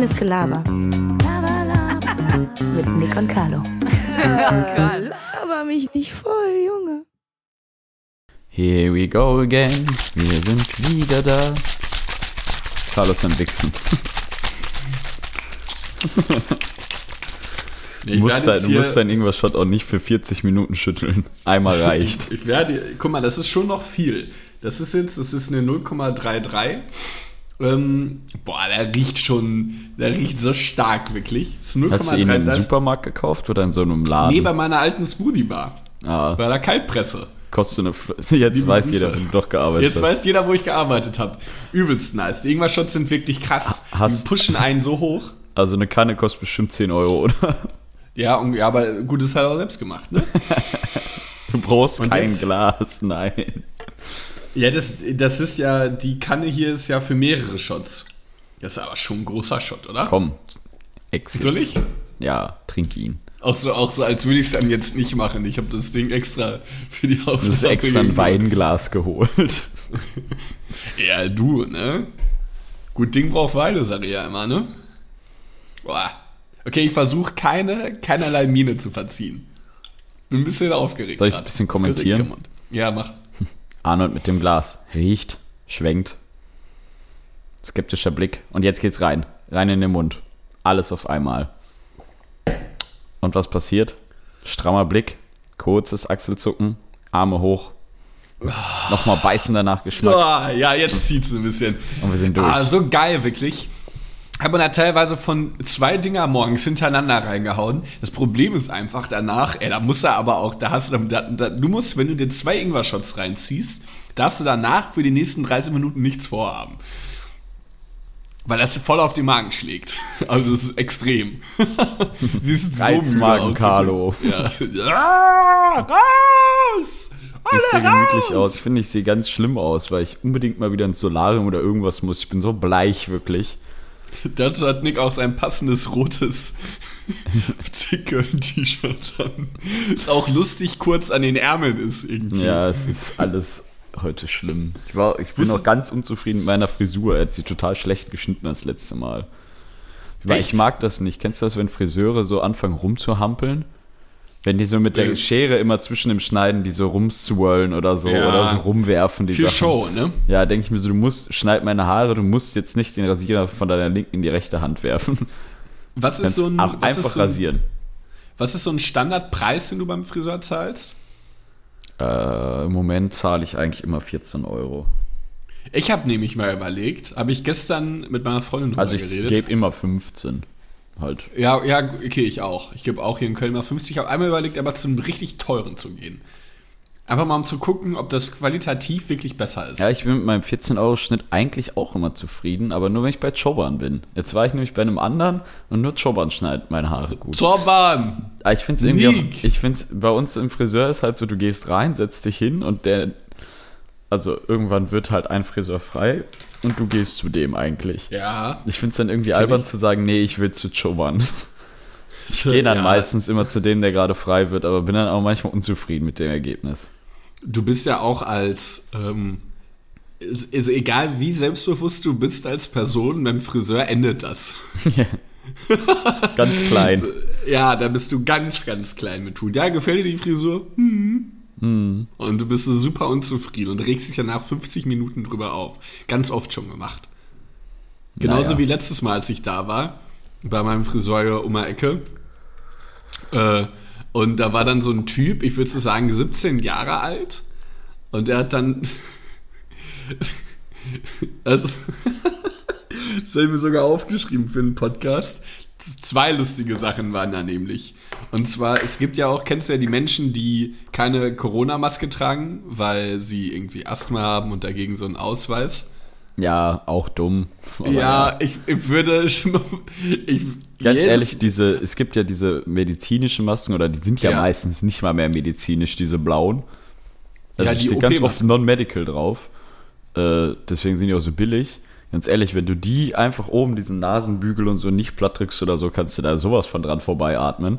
Reines Gelaber. Laber, laber. Mit Nick und Carlo. Laber mich nicht voll, Junge. Here we go again. Wir sind wieder da. Carlos am Wichsen. Nee, ich musst, werde dein, du musst dein Ingwer-Shot auch nicht für 40 Minuten schütteln. Einmal reicht. Ich werde, guck mal, das ist schon noch viel. Das ist jetzt, das ist eine 0,33. Ähm, boah, der riecht schon, der riecht so stark, wirklich. Ist Hast du ihn 0,3. im Supermarkt gekauft oder in so einem Laden? Nee, bei meiner alten Smoothie Bar. ah, Bei der Kaltpresse. kostet eine Fl Jetzt Liebe weiß Grüße. jeder, wo du doch gearbeitet Jetzt hast. weiß jeder, wo ich gearbeitet habe. Übelst nice. Die Ingwer-Shots sind wirklich krass. Hast- Die pushen einen so hoch. Also eine Kanne kostet bestimmt 10 Euro, oder? Ja, und, ja aber gut, ist halt auch selbst gemacht, ne? Du brauchst Und kein jetzt? Glas, nein. Ja, das, das ist ja, die Kanne hier ist ja für mehrere Shots. Das ist aber schon ein großer Shot, oder? Komm, exit. Soll ich? Ja, trink ihn. Auch so, auch so als würde ich es dann jetzt nicht machen. Ich habe das Ding extra für die Aufnahme. Du hast extra ein Weinglas geholt. Ja, du, ne? Gut Ding braucht Weile, sag ich ja immer, ne? Boah. Okay, ich versuche keine, keinerlei Miene zu verziehen. Bin ein bisschen aufgeregt. Soll ich's grad. ein bisschen kommentieren? Ja, mach. Arnold mit dem Glas. Riecht, schwenkt. Skeptischer Blick. Und jetzt geht's rein. Rein in den Mund. Alles auf einmal. Und was passiert? Strammer Blick, kurzes Achselzucken, Arme hoch. Nochmal beißen danach Geschmack. Boah, ja, jetzt zieht's ein bisschen. Und wir sind durch. Ah, so geil, wirklich. Hat man da teilweise von zwei Dinger morgens hintereinander reingehauen. Das Problem ist einfach danach, ey, da muss er aber auch, da hast du, da, da, du musst, wenn du dir zwei Ingwer-Shots reinziehst, darfst du danach für die nächsten 30 Minuten nichts vorhaben. Weil das voll auf den Magen schlägt. Also das ist extrem. Siehst so müde aus. Carlo. Ja. Ah, raus! Ich sehe Alle gemütlich raus! aus. Finde, ich sehe ganz schlimm aus, weil ich unbedingt mal wieder ins Solarium oder irgendwas muss. Ich bin so bleich, wirklich. Dazu hat Nick auch sein passendes rotes Zickeln-T-Shirt an. Ist auch lustig kurz an den Ärmeln ist irgendwie. Ja, es ist alles heute schlimm. Ich, war, ich bin auch ganz unzufrieden mit meiner Frisur. Er hat sie total schlecht geschnitten das letzte Mal. Echt? ich mag das nicht. Kennst du das, wenn Friseure so anfangen rumzuhampeln? Wenn die so mit der. Schere immer zwischen dem Schneiden, die so rumswirlen oder so, Ja. oder so rumwerfen. Die Für Sachen. Show, ne? Ja, denke ich mir so, du musst, schneid meine Haare, du musst jetzt nicht den Rasierer von deiner linken in die rechte Hand werfen. Was ist so ein, auch was einfach so ein, rasieren. was ist so ein Standardpreis, den du beim Friseur zahlst? Äh, Im Moment zahle ich eigentlich immer 14 Euro. Ich habe nämlich mal überlegt, habe ich gestern mit meiner Freundin drüber Also ich geredet. gebe immer 15. Halt. Ja, ja, okay, ich auch. Ich gebe auch hier in Köln mal 50. Ich habe einmal überlegt, aber zu einem richtig teuren zu gehen. Einfach mal um zu gucken, ob das qualitativ wirklich besser ist. Ja, ich bin mit meinem 14-Euro-Schnitt eigentlich auch immer zufrieden, aber nur wenn ich bei Choban bin. Jetzt war ich nämlich bei einem anderen und nur Choban schneidet meine Haare gut. Torban! Aber ich finde es irgendwie auch, ich finde es, bei uns im Friseur ist halt so, du gehst rein, setzt dich hin und der, also irgendwann wird halt ein Friseur frei und du gehst zu dem eigentlich. Ja. Ich finde es dann irgendwie albern ich. zu sagen, nee, ich will zu Choban. Ich gehe dann ja, meistens immer zu dem, der gerade frei wird, aber bin dann auch manchmal unzufrieden mit dem Ergebnis. Du bist ja auch als, ähm, ist, ist egal wie selbstbewusst du bist als Person, beim Friseur endet das. Ganz klein. Ja, da bist du ganz, ganz klein mit Hut. Ja, gefällt dir die Frisur? Hm. Und du bist super unzufrieden und regst dich danach 50 Minuten drüber auf. Ganz oft schon gemacht. Genauso Naja. wie letztes Mal, als ich da war, bei meinem Friseur um die Ecke. Äh, und da war dann so ein Typ, ich würde sagen 17 Jahre alt. Und er hat dann. also. das habe ich mir sogar aufgeschrieben für einen Podcast. Zwei lustige Sachen waren da nämlich. Und zwar, es gibt ja auch, kennst du ja die Menschen, die keine Corona-Maske tragen, weil sie irgendwie Asthma haben und dagegen so einen Ausweis. Ja, auch dumm. Aber ja, ich, ich würde schon. Ich, Ganz ehrlich, diese, es gibt ja diese medizinischen Masken, oder die sind ja, Ja. meistens nicht mal mehr medizinisch, diese blauen. Also Ja, ja, die steht ganz oft non-medical drauf. Äh, deswegen sind die auch so billig. Ganz ehrlich, wenn du die einfach oben, diesen Nasenbügel und so nicht platt drückst oder so, kannst du da sowas von dran vorbei atmen.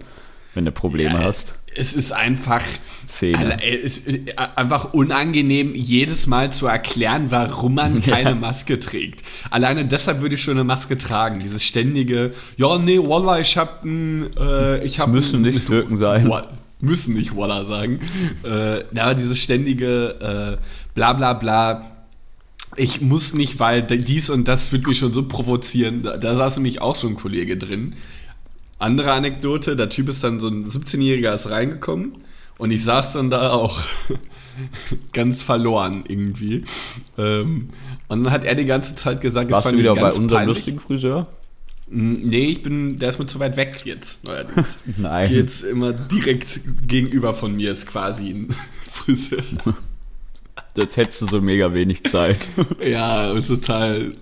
wenn du Probleme Ja, hast. Es ist einfach, Szene. Es ist einfach unangenehm, jedes Mal zu erklären, warum man keine Ja. Maske trägt. Alleine deshalb würde ich schon eine Maske tragen. Dieses ständige, ja, nee, Wallah, ich hab ein, äh, ich hab müssen ein- nicht Türken sein. Wa- Müssen nicht Wallah sagen. Äh, aber dieses ständige, äh, bla bla bla, ich muss nicht, weil dies und das wird mich schon so provozieren. Da, da saß nämlich auch so ein Kollege drin. Andere Anekdote, der Typ ist dann so ein 17-Jähriger ist reingekommen und ich saß dann da auch ganz verloren irgendwie. Ähm, und dann hat er die ganze Zeit gesagt, es Warst fand du wieder bei unserem peinlich. lustigen Friseur? Mm, Nee, ich bin, der ist mir zu weit weg jetzt, neuerdings. Nein. Jetzt immer direkt gegenüber von mir ist quasi ein Friseur. Jetzt hättest du so mega wenig Zeit. Ja, total,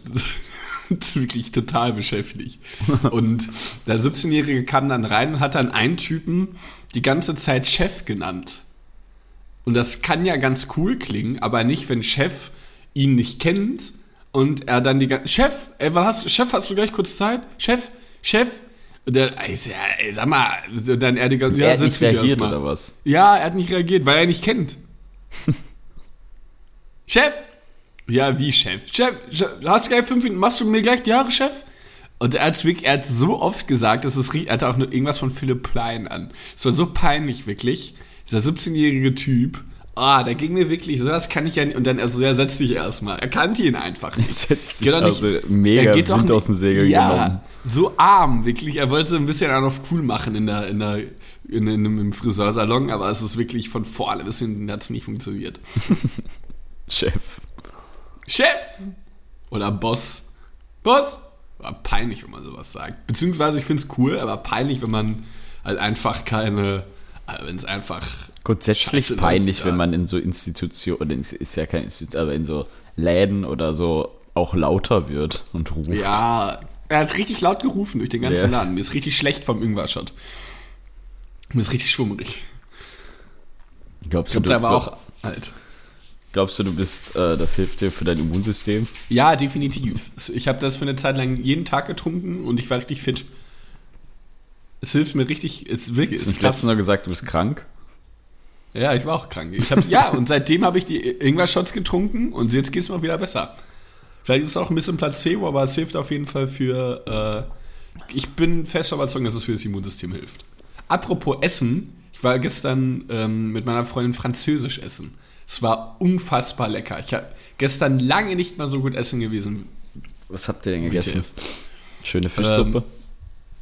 wirklich total beschäftigt. Und der 17-Jährige kam dann rein und hat dann einen Typen die ganze Zeit Chef genannt. Und das kann ja ganz cool klingen, aber nicht, wenn Chef ihn nicht kennt und er dann die ganze Chef, ey, was hast, Chef, hast du gleich kurz Zeit? Chef, Chef. Und der, ey, ja, sag mal, dann er die ganze er hat nicht reagiert oder was? Ja, er hat nicht reagiert, weil er ihn nicht kennt. Chef? Ja, wie Chef? Chef, hast du gleich fünf Minuten, machst du mir gleich die Haare, Chef? Und er hat wirklich, er hat so oft gesagt, dass es riecht, er hatte auch nur irgendwas von Philipp Plein an. Es war so peinlich, wirklich. Dieser 17-jährige Typ, ah, der ging mir wirklich, sowas kann ich ja nicht, und dann, also, er setzt sich erstmal. Er kannte ihn einfach nicht. Geht doch also mega er geht doch nicht- aus dem Segel ja, genommen. so arm, wirklich. Er wollte so ein bisschen auch noch cool machen in der, in der, in, in, im Friseursalon, aber es ist wirklich von vorne bis hinten hat es nicht funktioniert. Chef. Chef! Oder Boss. Boss! War peinlich, wenn man sowas sagt. Beziehungsweise ich finde es cool, aber peinlich, wenn man halt einfach keine, wenn es einfach Grundsätzlich Scheiße peinlich, läuft, wenn man in so Institutionen, oder ist ja kein Institut, aber in so Läden oder so auch lauter wird und ruft. Ja, er hat richtig laut gerufen durch den ganzen Ja. Laden. Mir ist richtig schlecht vom Ingwer-Shot. Mir ist richtig schwummrig. Glaubst, Ich glaube, du, der war auch alt. Glaubst du, du bist, äh, das hilft dir für dein Immunsystem? Ja, definitiv. Ich habe das für eine Zeit lang jeden Tag getrunken und ich war richtig fit. Es hilft mir richtig, es wirklich, Du hast ist letztens noch gesagt, du bist krank. Ja, ich war auch krank. Ich hab, ja, und seitdem habe ich die Ingwer-Shots getrunken und jetzt geht es mir wieder besser. Vielleicht ist es auch ein bisschen Placebo, aber es hilft auf jeden Fall für. Äh, ich bin fest überzeugt, dass es für das Immunsystem hilft. Apropos Essen, ich war gestern ähm, mit meiner Freundin französisch essen. Es war unfassbar lecker. Ich habe gestern lange nicht mal so gut essen gewesen. Was habt ihr denn gegessen? Schöne Fischsuppe.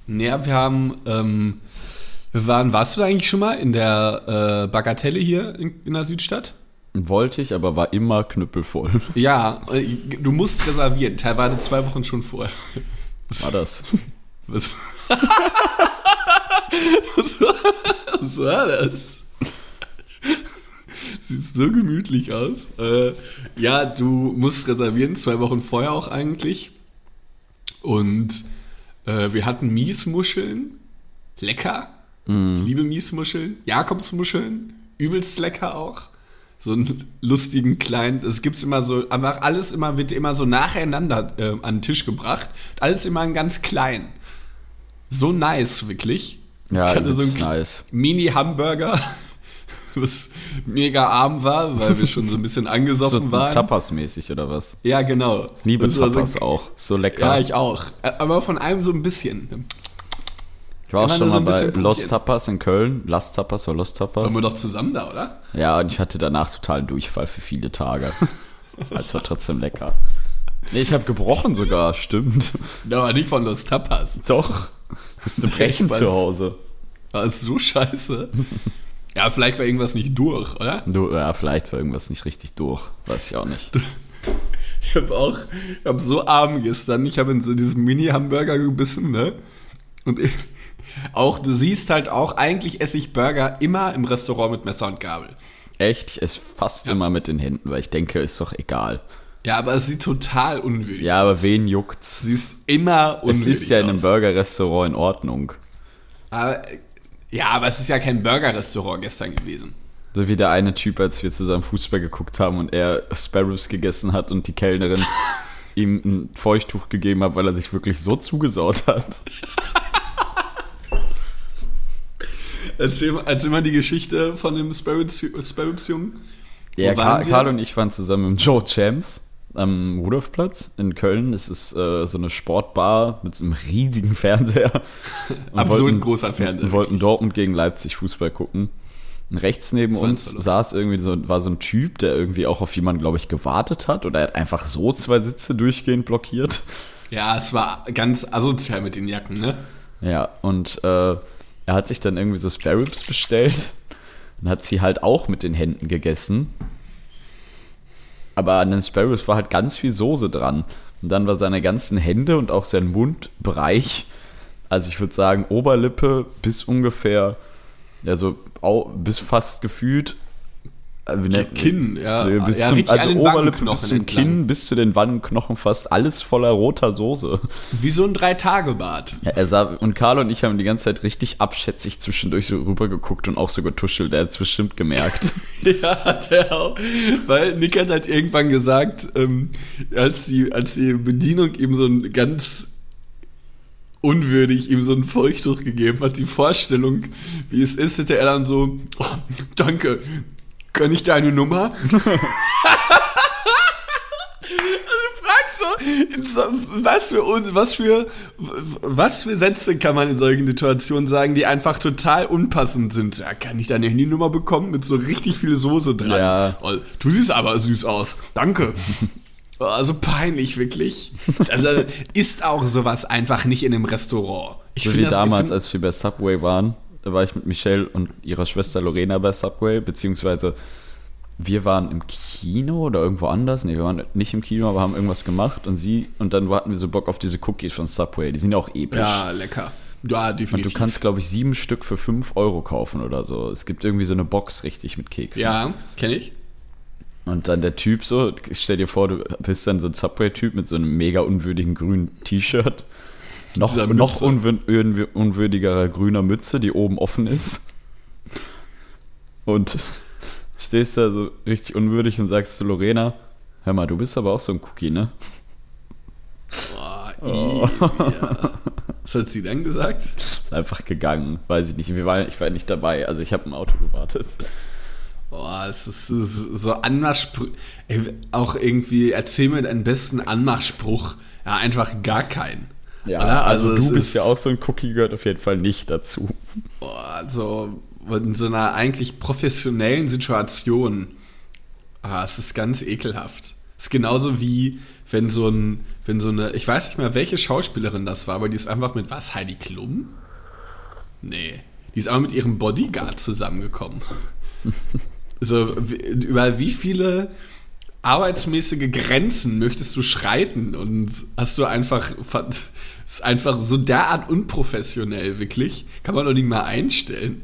Naja, wir haben, ähm, wir waren, warst du eigentlich schon mal in der äh, Bagatelle hier in, in der Südstadt? Wollte ich, aber war immer knüppelvoll. Ja, äh, du musst reservieren, teilweise zwei Wochen schon vorher. War das? Was, was, war, was war das? Sieht so gemütlich aus. Äh, ja, du musst reservieren, zwei Wochen vorher auch eigentlich. Und äh, wir hatten Miesmuscheln. Lecker. Ich liebe Miesmuscheln. Jakobsmuscheln. Übelst lecker auch. So einen lustigen kleinen, es gibt's immer so, einfach alles immer, wird immer so nacheinander äh, an den Tisch gebracht. Alles immer in ganz klein. So nice, wirklich. Ja, ich hatte so einen nice. Mini-Hamburger, was mega arm war, weil wir schon so ein bisschen So angesoffen waren. Tapas-mäßig oder was? Ja, genau. Liebe Das war so- Tapas auch. So lecker. Ja, ich auch. Aber von allem so ein bisschen. Ich war auch schon mal so bei bisschen Los probieren. Tapas in Köln. Las Tapas oder Los Tapas. Waren wir doch zusammen da, oder? Ja, und ich hatte danach totalen Durchfall für viele Tage. Es war trotzdem lecker. Nee, ich habe gebrochen sogar, stimmt. Ja, aber nicht von Los Tapas. Doch. Musste brechen weiß. zu Hause. Das ist so scheiße. Ja, vielleicht war irgendwas nicht durch, oder? Du, ja, vielleicht war irgendwas nicht richtig durch. Weiß ich auch nicht. Ich habe auch, ich habe so arm gestern, ich habe in so diesem Mini-Hamburger gebissen, ne? Und ich, auch, du siehst halt auch, eigentlich esse ich Burger immer im Restaurant mit Messer und Gabel. Echt, ich esse fast Ja. immer mit den Händen, weil ich denke, ist doch egal. Ja, aber es sieht total unwürdig Ja, aber aus. wen juckt's? Du siehst immer Es unwürdig ist ja in einem aus. Burger-Restaurant in Ordnung. Aber, ja, aber es ist ja kein Burger-Restaurant gestern gewesen. So wie der eine Typ, als wir zusammen Fußball geguckt haben und er Sparrows gegessen hat und die Kellnerin ihm ein Feuchttuch gegeben hat, weil er sich wirklich so zugesaut hat. erzähl, erzähl mal die Geschichte von dem Sparrows-Jungen. Ja, Karl und ich waren zusammen im Joe Champs am Rudolfplatz in Köln. Das ist äh, so eine Sportbar mit so einem riesigen Fernseher. Absurd wollten, großer Fernseher. Wir wollten Dortmund gegen Leipzig Fußball gucken. Und rechts neben uns saß irgendwie so, war so ein Typ, der irgendwie auch auf jemanden, glaube ich, gewartet hat. Oder er hat einfach so zwei Sitze durchgehend blockiert. Ja, es war ganz asozial mit den Jacken, ne? Ja, und äh, er hat sich dann irgendwie so Spare Ribs bestellt und hat sie halt auch mit den Händen gegessen. Aber an den Spare Ribs war halt ganz viel Soße dran. Und dann war seine ganzen Hände und auch sein Mundbereich, also ich würde sagen Oberlippe bis ungefähr, also bis fast gefühlt äh, Kinn, ja. Bis ja, zum, also Oberlippe bis zum entlang. Kinn, bis zu den Wangenknochen fast alles voller roter Soße. Wie so ein Drei-Tage-Bad. Ja, er sah, und Carlo und ich haben die ganze Zeit richtig abschätzig zwischendurch so rübergeguckt und auch so getuschelt. Er hat es bestimmt gemerkt. ja, hat er auch. Weil Nick hat halt irgendwann gesagt, ähm, als, die, als die Bedienung ihm so ein ganz unwürdig ihm so ein Feuchttuch gegeben hat, die Vorstellung, wie es ist, hätte er dann so, oh, danke, kann ich deine Nummer? so, was für was für was für Sätze kann man in solchen Situationen sagen, die einfach total unpassend sind? Ja, kann ich deine Handynummer bekommen mit so richtig viel Soße dran? Ja. Oh, du siehst aber süß aus. Danke. Also peinlich, wirklich. Also ist auch sowas einfach nicht in einem Restaurant. Ich so wie damals, als wir bei Subway waren. Da war ich mit Michelle und ihrer Schwester Lorena bei Subway, beziehungsweise wir waren im Kino oder irgendwo anders. Ne, wir waren nicht im Kino, aber haben irgendwas gemacht und sie und dann hatten wir so Bock auf diese Cookies von Subway. Die sind ja auch episch. Ja, lecker. Ja, definitiv. Und du kannst, glaube ich, sieben Stück für fünf Euro kaufen oder so. Es gibt irgendwie so eine Box richtig mit Keksen. Ja, kenne ich. Und dann der Typ so, stell dir vor, du bist dann so ein Subway-Typ mit so einem mega unwürdigen grünen T-Shirt noch, noch unwürdigerer grüner Mütze, die oben offen ist. Und stehst da so richtig unwürdig und sagst zu Lorena, hör mal, du bist aber auch so ein Cookie, ne? Boah, oh. ja. Was hat sie dann gesagt? Ist einfach gegangen, weiß ich nicht. Wir waren, ich war nicht dabei, also ich habe im Auto gewartet. Boah, es ist, so Anmachspruch. Auch irgendwie, erzähl mir deinen besten Anmachspruch. Ja, einfach gar keinen. Ja, Oder? also, also du bist ja auch so ein Cookie, gehört auf jeden Fall nicht dazu. Also in so einer eigentlich professionellen Situation, ah, es ist ganz ekelhaft. Es ist genauso wie wenn so ein, wenn so eine, ich weiß nicht mehr, welche Schauspielerin das war, aber die ist einfach mit was, Heidi Klum? Nee. Die ist auch mit ihrem Bodyguard zusammengekommen. so, über wie viele arbeitsmäßige Grenzen möchtest du schreiten und hast du einfach ist einfach so derart unprofessionell, wirklich. Kann man doch nicht mal einstellen.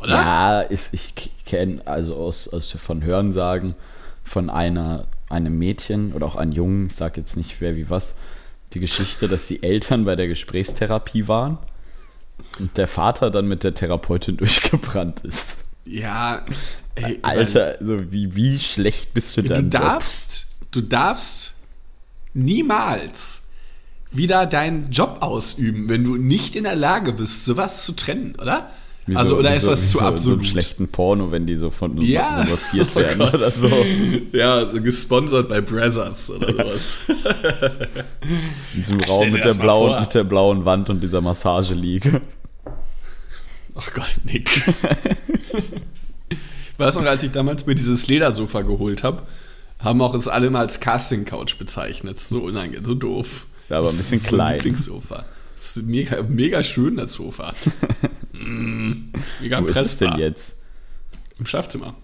Oder? Ja, ist, ich kenne also aus, aus von Hörensagen von einer, einem Mädchen oder auch einem Jungen, ich sage jetzt nicht wer wie was, die Geschichte, dass die Eltern bei der Gesprächstherapie waren und der Vater dann mit der Therapeutin durchgebrannt ist. Ja, ey, Alter, also wie, wie schlecht bist du denn? Du darfst, du darfst niemals wieder deinen Job ausüben, wenn du nicht in der Lage bist, sowas zu trennen, oder? Wieso, also, oder wieso, ist das zu absolut? So schlechten Porno, wenn die so von ja. massiert oh werden oder so. Ja, so gesponsert bei Brazzers oder sowas. In diesem Raum mit der, blauen, mit der blauen Wand und dieser Massageliege. Ach Gott, Nick. weißt du noch, als ich damals mir dieses Ledersofa geholt habe, haben auch es alle mal als Casting-Couch bezeichnet. So unangenehm, so doof. Ja, aber ein bisschen das ist klein. Lieblingssofa. Das ist mega, mega schön, das Sofa. mm, mega Wo pressbar. ist es denn jetzt? Im Schlafzimmer.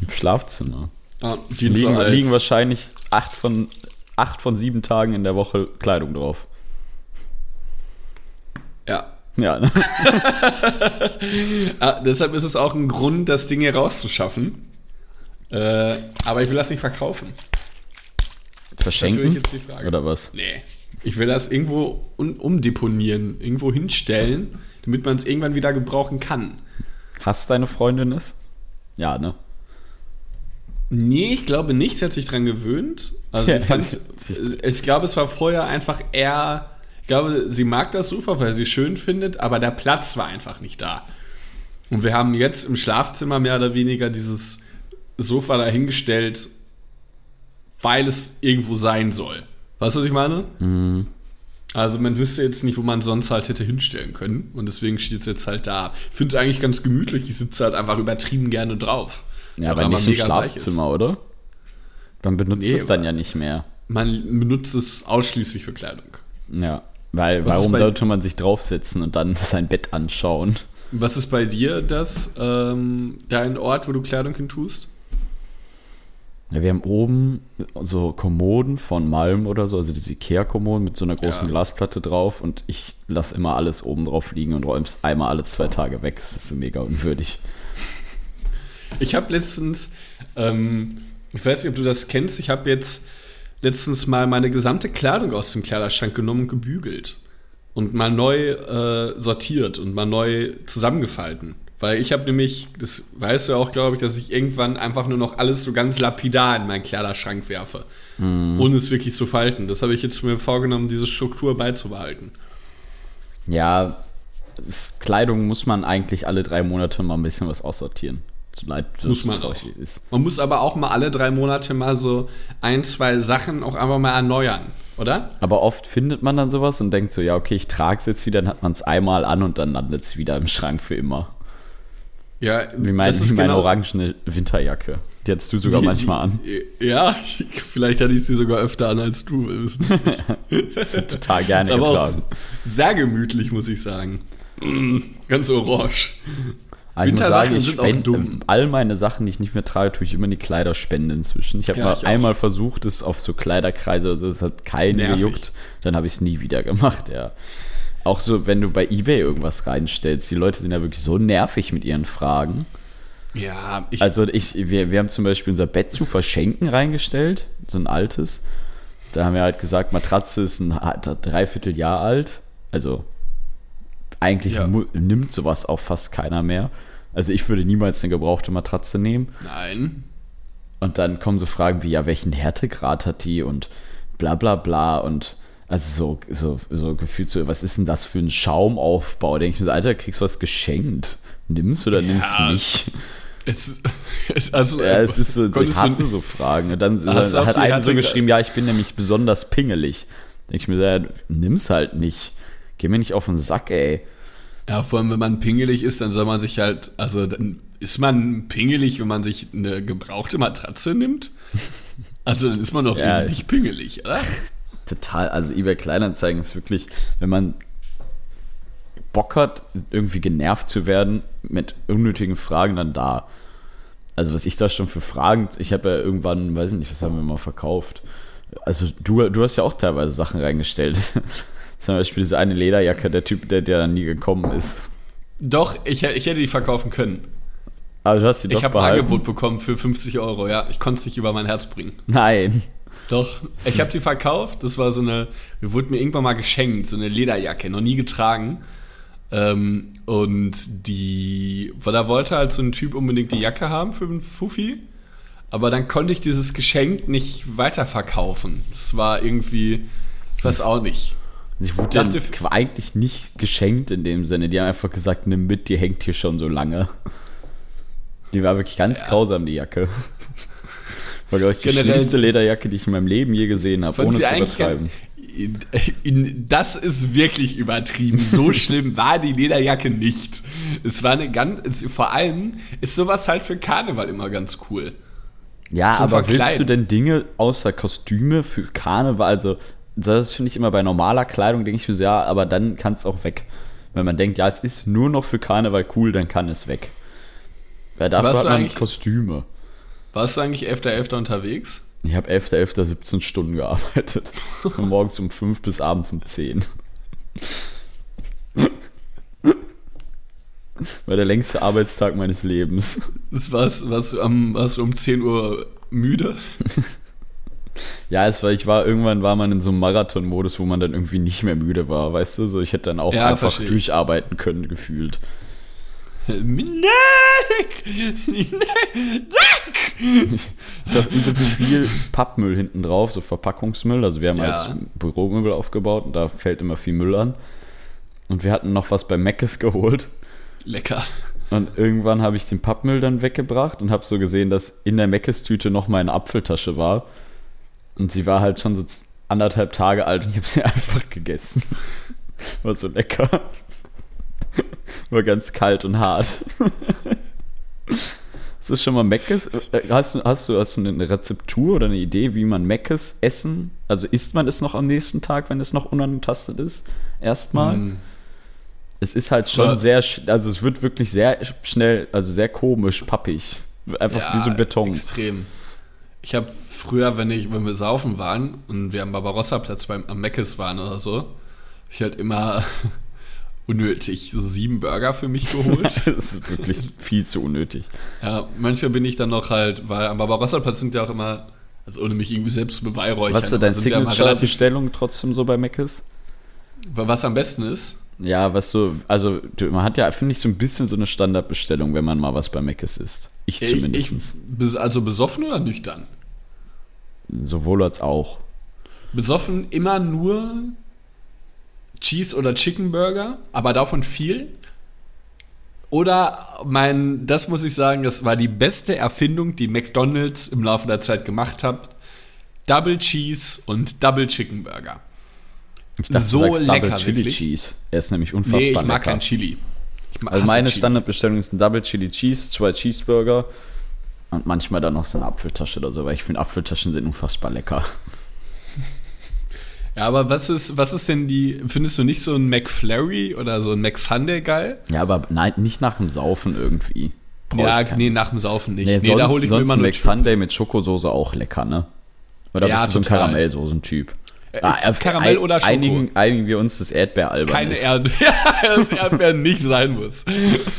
Im Schlafzimmer? Ah, liegen, so liegen wahrscheinlich acht von, acht von sieben Tagen in der Woche Kleidung drauf. Ja. Ja, ne? ah, deshalb ist es auch ein Grund, das Ding hier rauszuschaffen. Äh, aber ich will das nicht verkaufen. Verschenken? Oder was? Nee. Ich will das irgendwo umdeponieren, irgendwo hinstellen, damit man es irgendwann wieder gebrauchen kann. Hast deine Freundin es? Ja, ne? Nee, ich glaube nicht. Sie hat sich dran gewöhnt. Also ja, ich glaube, es war vorher einfach eher. Ich glaube, sie mag das Sofa, weil sie es schön findet, aber der Platz war einfach nicht da. Und wir haben jetzt im Schlafzimmer mehr oder weniger dieses Sofa dahingestellt, weil es irgendwo sein soll. Weißt du, was ich meine? Mhm. Also man wüsste jetzt nicht, wo man sonst halt hätte hinstellen können. Und deswegen steht es jetzt halt da. Ich finde es eigentlich ganz gemütlich. Ich sitze halt einfach übertrieben gerne drauf. Ist ja, aber nicht im Schlafzimmer, oder? Man benutzt nee, es dann ja nicht mehr. Man benutzt es ausschließlich für Kleidung. Ja, weil Was warum sollte man sich draufsetzen und dann sein Bett anschauen? Was ist bei dir das, ähm, dein Ort, wo du Kleidung hin tust? Ja, wir haben oben so Kommoden von Malm oder so, also diese Ikea-Kommoden mit so einer großen ja. Glasplatte drauf und ich lasse immer alles oben drauf liegen und räume es einmal alle zwei Tage weg. Das ist so mega unwürdig. Ich habe letztens, ähm, ich weiß nicht, ob du das kennst, ich habe jetzt letztens mal meine gesamte Kleidung aus dem Kleiderschrank genommen und gebügelt und mal neu äh, sortiert und mal neu zusammengefalten. Weil ich habe nämlich, das weißt du auch, glaube ich, dass ich irgendwann einfach nur noch alles so ganz lapidar in meinen Kleiderschrank werfe. Mhm. Ohne es wirklich zu falten. Das habe ich jetzt mir vorgenommen, diese Struktur beizubehalten. Ja, Kleidung muss man eigentlich alle drei Monate mal ein bisschen was aussortieren. So leid, muss man auch. Ist. Man muss aber auch mal alle drei Monate mal so ein, zwei Sachen auch einfach mal erneuern, oder? Aber oft findet man dann sowas und denkt so, ja, okay, ich trage es jetzt wieder, dann hat man es einmal an und dann landet es wieder im Schrank für immer. Ja, wie, mein, das ist meine genau, orangene Winterjacke. Die hättest du sogar die, manchmal an. Ja, vielleicht hatte ich sie sogar öfter an als du. Total gerne ist aber getragen. Auch sehr gemütlich, muss ich sagen. Ganz orange. Wintersachen sind spend, auch dumm. All meine Sachen, die ich nicht mehr trage, tue ich immer in die Kleiderspende inzwischen. Ich habe ja, mal einmal versucht, es auf so Kleiderkreise, also es hat keinen gejuckt. Dann habe ich es nie wieder gemacht, ja. Auch so, wenn du bei Ebay irgendwas reinstellst, die Leute sind ja wirklich so nervig mit ihren Fragen. Ja, ich. Also ich, wir, wir haben zum Beispiel unser Bett zu verschenken reingestellt, so ein altes. Da haben wir halt gesagt, Matratze ist ein Dreivierteljahr alt. Also eigentlich ja. nimmt sowas auch fast keiner mehr. Also ich würde niemals eine gebrauchte Matratze nehmen. Nein. Und dann kommen so Fragen wie, ja, welchen Härtegrad hat die und bla bla bla und also so, so, so gefühlt so, was ist denn das für ein Schaumaufbau? Denke ich mir, Alter, kriegst du was geschenkt. Nimmst oder ja, nimmst nicht? Es, es, also, ja, es ist so, so ich hasse so Fragen. Und dann, dann hat einer so geschrieben, ja, ich bin nämlich besonders pingelig. Denke ich mir, ja, nimm's halt nicht. Geh mir nicht auf den Sack, ey. Ja, vor allem, wenn man pingelig ist, dann soll man sich halt, also dann ist man pingelig, wenn man sich eine gebrauchte Matratze nimmt. Also dann ist man doch ja, nicht pingelig, oder? Total, also eBay Kleinanzeigen ist wirklich, wenn man Bock hat, irgendwie genervt zu werden mit unnötigen Fragen, dann da. Also was ich da schon für Fragen, ich habe ja irgendwann, weiß ich nicht, was haben wir mal verkauft. Also du, du hast ja auch teilweise Sachen reingestellt. Zum Beispiel diese eine Lederjacke, der Typ, der, der nie gekommen ist. Doch, ich, ich hätte die verkaufen können. Aber du hast die doch Ich habe ein Angebot bekommen für 50 Euro, ja. Ich konnte es nicht über mein Herz bringen. Nein. Doch, ich habe die verkauft. Das war so eine, wurde mir irgendwann mal geschenkt, so eine Lederjacke, noch nie getragen. Ähm, und die, weil da wollte halt so ein Typ unbedingt die Jacke haben für einen Fuffi. Aber dann konnte ich dieses Geschenk nicht weiterverkaufen. Das war irgendwie, ich weiß auch nicht. Sie wurde dachte, eigentlich nicht geschenkt in dem Sinne. Die haben einfach gesagt, nimm mit, die hängt hier schon so lange. Die war wirklich ganz ja. grausam, die Jacke. War, glaube ich, die Generell, schlimmste Lederjacke, die ich in meinem Leben je gesehen habe, ohne zu übertreiben. In, in, das ist wirklich übertrieben. So schlimm war die Lederjacke nicht. Es war eine ganz, vor allem ist sowas halt für Karneval immer ganz cool. Ja, aber Verkleiden. willst du denn Dinge außer Kostüme für Karneval? Also, das finde ich immer bei normaler Kleidung, denke ich mir so, ja, aber dann kann es auch weg. Wenn man denkt, ja, es ist nur noch für Karneval cool, dann kann es weg. Weil dafür Was hat man Kostüme. Warst du eigentlich 11.11. .11. unterwegs? Ich habe 11.11. .11. 17 Stunden gearbeitet. Von morgens um 5 bis abends um 10. War der längste Arbeitstag meines Lebens. Das war's, warst, du am, warst du um 10 Uhr müde? ja, es war, ich war, irgendwann war man in so einem Marathon-Modus, wo man dann irgendwie nicht mehr müde war, weißt du? So, ich hätte dann auch ja, einfach verstehe. durcharbeiten können, gefühlt. Nick! Nick! Da übelst viel Pappmüll hinten drauf, so Verpackungsmüll. Also wir haben ja. Büromöbel aufgebaut und da fällt immer viel Müll an. Und wir hatten noch was bei Meckes geholt. Lecker. Und irgendwann habe ich den Pappmüll dann weggebracht und habe so gesehen, dass in der Meckes-Tüte noch meine Apfeltasche war. Und sie war halt schon so anderthalb Tage alt und ich habe sie einfach gegessen. War so lecker. War ganz kalt und hart. Hast du schon mal Meckes? äh, Hast du, hast, du, hast du eine Rezeptur oder eine Idee, wie man Meckes essen? Also isst man es noch am nächsten Tag, wenn es noch unangetastet ist? Erstmal. Mm. Es ist halt schon Ja. sehr, also es wird wirklich sehr schnell, also sehr komisch, pappig. Einfach wie so Beton. Extrem. Ich habe früher, wenn ich, wenn wir saufen waren und wir am Barbarossa-Platz beim am Meckes waren oder so, ich halt immer unnötig sieben Burger für mich geholt. das ist wirklich viel zu unnötig. ja, manchmal bin ich dann noch halt, weil am Barbarossa-Platz sind ja auch immer, also ohne mich irgendwie selbst zu beweihräuchern. Was ist so deine Signature-Bestellung trotzdem so bei Meckes? was am besten ist. Ja, was so, also du- man hat ja, finde ich, so ein bisschen so eine Standardbestellung, wenn man mal was bei Meckes isst. Ich Ich, zumindest. ich, also besoffen oder nüchtern? Sowohl als auch. Besoffen immer nur Cheese- oder Chicken Burger, aber davon viel. Oder mein, das muss ich sagen, das war die beste Erfindung, die McDonalds im Laufe der Zeit gemacht hat. Double Cheese und Double Chicken Burger. Ich dachte, So du sagst Double lecker, Chili wirklich. Cheese. Er ist nämlich unfassbar Nee, ich mag lecker. kein Chili. Also meine Chili. Standardbestellung ist ein Double Chili Cheese, zwei Cheeseburger und manchmal dann noch so eine Apfeltasche oder so, weil ich finde Apfeltaschen sind unfassbar lecker. Ja, aber was ist, was ist denn die, findest du nicht so ein McFlurry oder so ein McSunday geil? Ja, aber nein, nicht nach dem Saufen irgendwie. Brauch Ja, nee, nach dem Saufen nicht. Nee, Nee, sonst, da hole ich mir sonst immer ein nur McSunday mit Schokosoße auch lecker, ne? Oder Ja, bist du so ein. Karamellsoßen-Typ? Äh, Karamell oder Schoko? Einigen, einigen wir uns das Erdbeeralbern keine ist. Erd ja, das Erdbeeren nicht sein muss.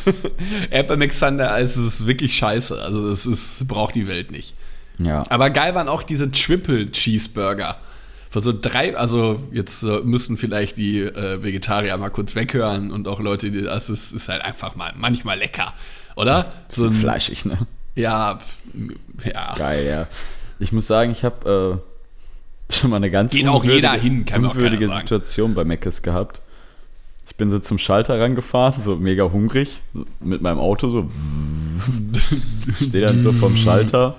Erdbeer McSunday ist wirklich scheiße. Also das ist, braucht die Welt nicht. Ja. Aber geil waren auch diese Triple Cheeseburger. Für so drei, also jetzt äh, müssen vielleicht die äh, Vegetarier mal kurz weghören und auch Leute, die das ist, ist halt einfach mal manchmal lecker, oder? So ein, Fleischig, ne? ja, ja. Geil, ja. Ich muss sagen, ich habe äh, schon mal eine ganz Geht auch jeder hin, kann auch unwürdige sagen. Situation bei Meckes gehabt. Ich bin so zum Schalter rangefahren, so mega hungrig, mit meinem Auto so. Stehe dann so vom Schalter.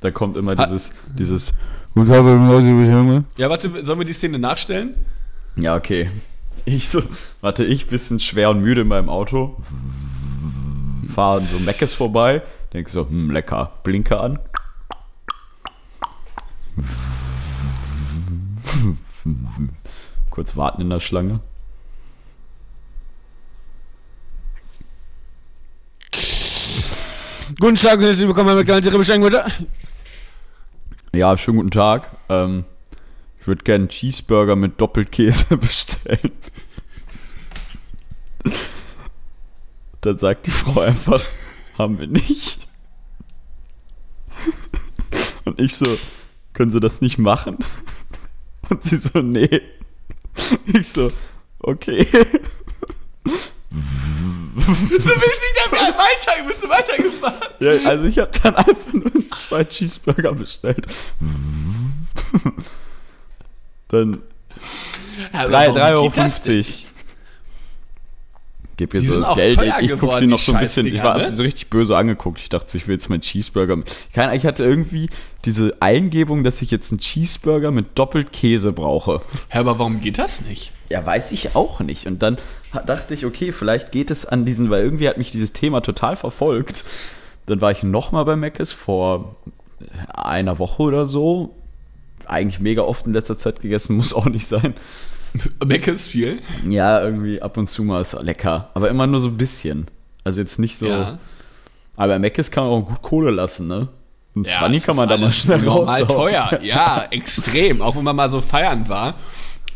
Da kommt immer dieses, dieses. Ja, warte, sollen wir die Szene nachstellen? Ja, okay. Ich so, warte, ich bisschen schwer und müde in meinem Auto. Fahren so Meckes vorbei. Denk so, hm, lecker. Blinker an. Kurz warten in der Schlange. Guten Tag, herzlich willkommen bei McDonalds, Ihre Bestellung, bitte. Ja, schönen guten Tag. Ähm, ich würde gerne einen Cheeseburger mit Doppelkäse bestellen. Dann sagt die Frau einfach, haben wir nicht. Und ich so, können Sie das nicht machen? Und sie so, nee. Ich so, okay. Du bist nicht mehr weiter, bist du weitergefahren. Ja, also ich habe dann einfach nur zwei Cheeseburger bestellt. Dann Also, 3,50 warum Euro. Gib ihr Die so das Geld. Ich, ich guck geworden, sie noch die so ein bisschen. Ich war ne? sie so richtig böse angeguckt. Ich dachte, ich will jetzt meinen Cheeseburger. Keine ich hatte irgendwie diese Eingebung, dass ich jetzt einen Cheeseburger mit doppelt Käse brauche. Hä, aber warum geht das nicht? Ja, weiß ich auch nicht. Und dann dachte ich, okay, vielleicht geht es an diesen, weil irgendwie hat mich dieses Thema total verfolgt. Dann war ich nochmal bei Mc's vor einer Woche oder so. Eigentlich mega oft in letzter Zeit gegessen, muss auch nicht sein. Ist viel. Ja, irgendwie ab und zu mal ist lecker. Aber immer nur so ein bisschen. Also jetzt nicht so. Ja. Aber Mc's kann man auch gut Kohle lassen, ne? Und Ja, 20 es kann man da mal schnell normal raushauen. teuer. Ja, extrem. Auch wenn man mal so feiern war.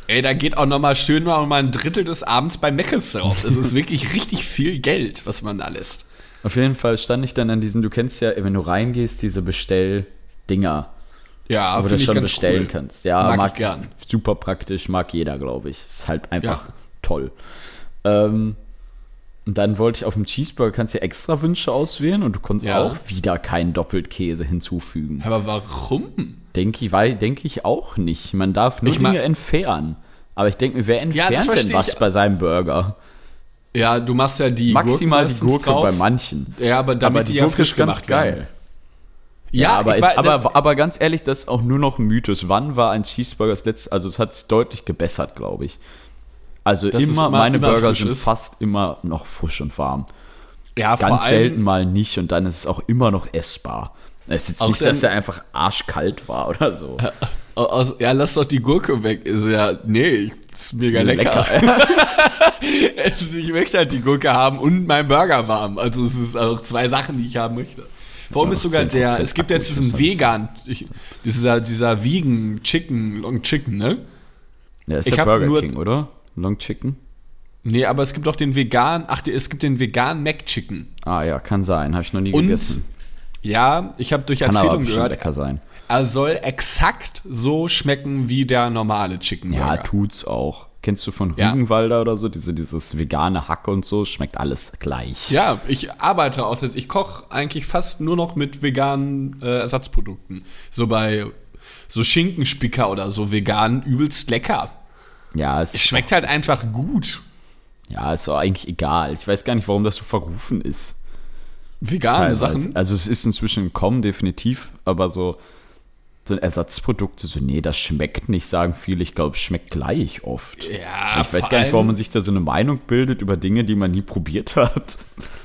Ey, da geht auch noch mal schön mal mal ein Drittel des Abends bei Meckes drauf. Das ist wirklich richtig viel Geld, was man da lässt. Auf jeden Fall stand ich dann an diesen, du kennst ja, wenn du reingehst, diese Bestell-Dinger, Ja, wo du das schon bestellen cool. kannst. Ja, Mag mag, ich gern. super praktisch, mag jeder, glaube ich. Ist halt einfach Ja. toll. Ähm, und dann wollte ich auf dem Cheeseburger, kannst du ja extra Wünsche auswählen und du konntest Ja. auch wieder keinen Doppelkäse hinzufügen. Aber warum? Denke ich, weil, denke ich auch nicht. Man darf nur Ich Dinge entfernen. Aber ich denke mir, wer Ja, entfernt denn verstehe was ich. bei seinem Burger? Ja, du machst ja die Maximal die meistens Gurke drauf. bei manchen. Ja, aber damit aber die, die ja Gurke frisch ist ganz werden. Geil. Ja, aber, ich war, aber, aber ganz ehrlich, das ist auch nur noch ein Mythos. Wann war ein Cheeseburger das letzte? Also es hat sich deutlich gebessert, glaube ich. Also Dass immer, immer- meine immer Burger sind ist. fast immer noch frisch und warm. ja, vor Ganz selten mal nicht und dann ist es auch immer noch essbar. Es ist jetzt nicht, dass dann- er einfach arschkalt war oder so. aus, ja, lass doch die Gurke weg. Ist ja, nee, ist mega lecker. Also ich möchte halt die Gurke haben und meinen Burger warm. Also es ist auch zwei Sachen, die ich haben möchte. Vor allem ist sogar 10% der, es gibt jetzt diesen Vegan, ich, dieser, dieser Vegan Chicken, Long Chicken, ne? Ja, ist Ich der Burger nur- King, oder? Long Chicken? Nee, aber es gibt auch den vegan, ach, es gibt den vegan Mac Chicken. Ah ja, kann sein. Habe ich noch nie Und, gegessen. ja, ich habe durch Kann Erzählung gehört, lecker sein. er soll exakt so schmecken wie der normale Chicken Ja, tut's auch. Kennst du von Ja. Rügenwalder oder so? Diese, dieses vegane Hack und so, schmeckt alles gleich. Ja, ich arbeite auch jetzt. Ich koche eigentlich fast nur noch mit veganen äh, Ersatzprodukten. So bei so Schinkenspicker oder so vegan übelst lecker. Ja, es Es schmeckt halt einfach gut. ja, ist auch eigentlich egal. Ich weiß gar nicht, warum das so verrufen ist. Vegane Teilweise. Sachen. Also es ist inzwischen im Kommen, definitiv, aber so, so Ersatzprodukte, so, nee, das schmeckt nicht, sagen viele. Ich glaube, es schmeckt gleich oft. Ja, ich weiß gar nicht, warum man sich da so eine Meinung bildet über Dinge, die man nie probiert hat.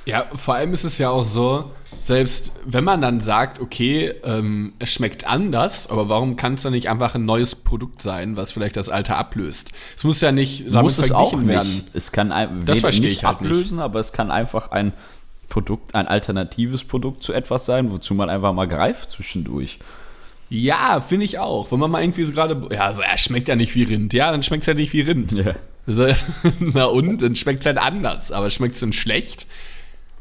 Ja, vor allem ist es ja auch so, selbst wenn man dann sagt, okay, ähm, es schmeckt anders, aber warum kann es dann nicht einfach ein neues Produkt sein, was vielleicht das alte ablöst? Es muss ja nicht damit Muss es auch nicht. werden. Es kann ein, Das verstehe nicht ich halt nicht. ablösen, aber es kann einfach ein Produkt, ein alternatives Produkt zu etwas sein, wozu man einfach mal greift zwischendurch. Ja, finde ich auch. Wenn man mal irgendwie so gerade, ja, so, er schmeckt ja nicht wie Rind. Ja, dann schmeckt es halt nicht wie Rind. Ja. So, Na und, dann schmeckt es halt anders. Aber schmeckt es denn schlecht?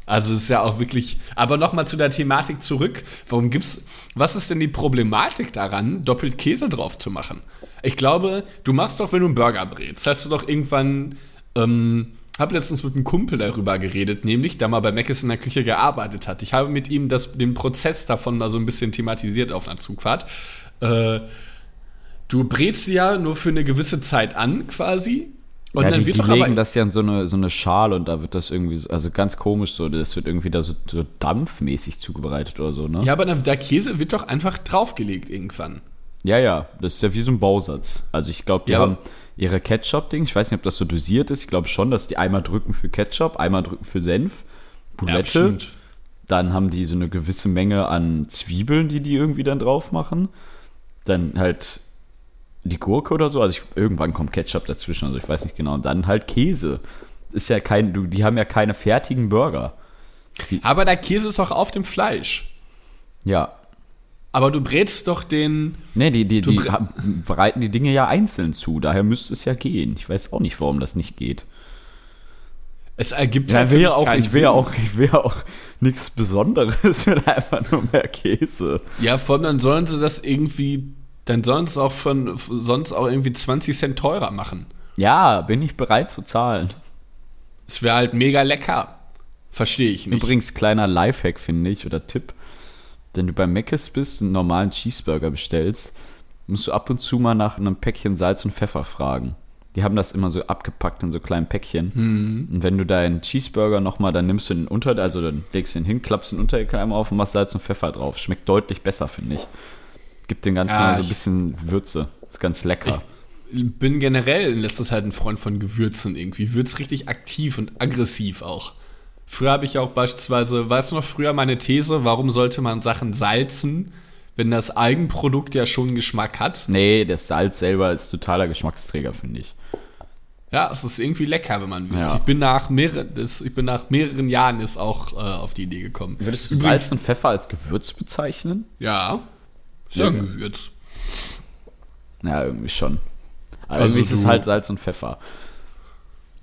Also es ist ja auch wirklich. Aber nochmal zu der Thematik zurück. Warum gibt's. Was ist denn die Problematik daran, doppelt Käse drauf zu machen? Ich glaube, du machst doch, wenn du einen Burger brätst, hast du doch irgendwann. Ähm, habe letztens mit einem Kumpel darüber geredet, nämlich, der mal bei Mc's in der Küche gearbeitet hat. Ich habe mit ihm das, den Prozess davon mal so ein bisschen thematisiert auf einer Zugfahrt. Äh, du brätst sie ja nur für eine gewisse Zeit an, quasi. Und ja, dann die, wird die doch legen aber. das ja in so eine, so eine Schale und da wird das irgendwie, so, also ganz komisch so, das wird irgendwie da so, so dampfmäßig zubereitet oder so, ne? Ja, aber der Käse wird doch einfach draufgelegt irgendwann. Ja, ja, das ist ja wie so ein Bausatz. Also ich glaube, die Ja, haben ihre Ketchup-Ding, ich weiß nicht, ob das so dosiert ist, ich glaube schon, dass die einmal drücken für Ketchup, einmal drücken für Senf, Bulette, bestimmt. dann haben die so eine gewisse Menge an Zwiebeln, die die irgendwie dann drauf machen, dann halt die Gurke oder so, also ich, irgendwann kommt Ketchup dazwischen, also ich weiß nicht genau, und dann halt Käse. Ist ja kein, du, die haben ja keine fertigen Burger. Aber der Käse ist doch auf dem Fleisch. Ja, Aber du brätst doch den. Nee, die, die, die bereiten die Dinge ja einzeln zu, daher müsste es ja gehen. Ich weiß auch nicht, warum das nicht geht. Es ergibt Ja, halt will auch, ich will ja auch, ich will ja auch nichts Besonderes, will einfach nur mehr Käse. Ja, vor allem dann sollen sie das irgendwie. Dann sollen sie es auch von sonst auch irgendwie 20 Cent teurer machen. Ja, bin ich bereit zu zahlen. Es wäre halt mega lecker. Verstehe ich nicht. Übrigens, kleiner Lifehack, finde ich, oder Tipp. Wenn du bei Mc's bist und einen normalen Cheeseburger bestellst, musst du ab und zu mal nach einem Päckchen Salz und Pfeffer fragen. Die haben das immer so abgepackt in so kleinen Päckchen. Mhm. Und wenn du deinen Cheeseburger nochmal, dann nimmst du den unter, also dann legst du ihn hin, klappst den einmal auf und machst Salz und Pfeffer drauf. Schmeckt deutlich besser, finde ich. Gibt dem Ganzen Ja, mal so ein bisschen Würze. Ist ganz lecker. Ich bin generell in letzter Zeit ein Freund von Gewürzen irgendwie. Würz richtig aktiv und aggressiv auch. Früher habe ich auch beispielsweise, weißt du noch früher meine These, warum sollte man Sachen salzen, wenn das Eigenprodukt ja schon Geschmack hat? nee, das Salz selber ist totaler Geschmacksträger, finde ich. Ja, es ist irgendwie lecker, wenn man würzt. Ja. Ich bin nach mehreren, ich bin nach mehreren Jahren ist auch äh, auf die Idee gekommen. Würdest du Übrigens- Salz und Pfeffer als Gewürz bezeichnen? Ja. Ist ja ein Gewürz. Ja, irgendwie schon. Aber Also irgendwie ist es halt Salz und Pfeffer.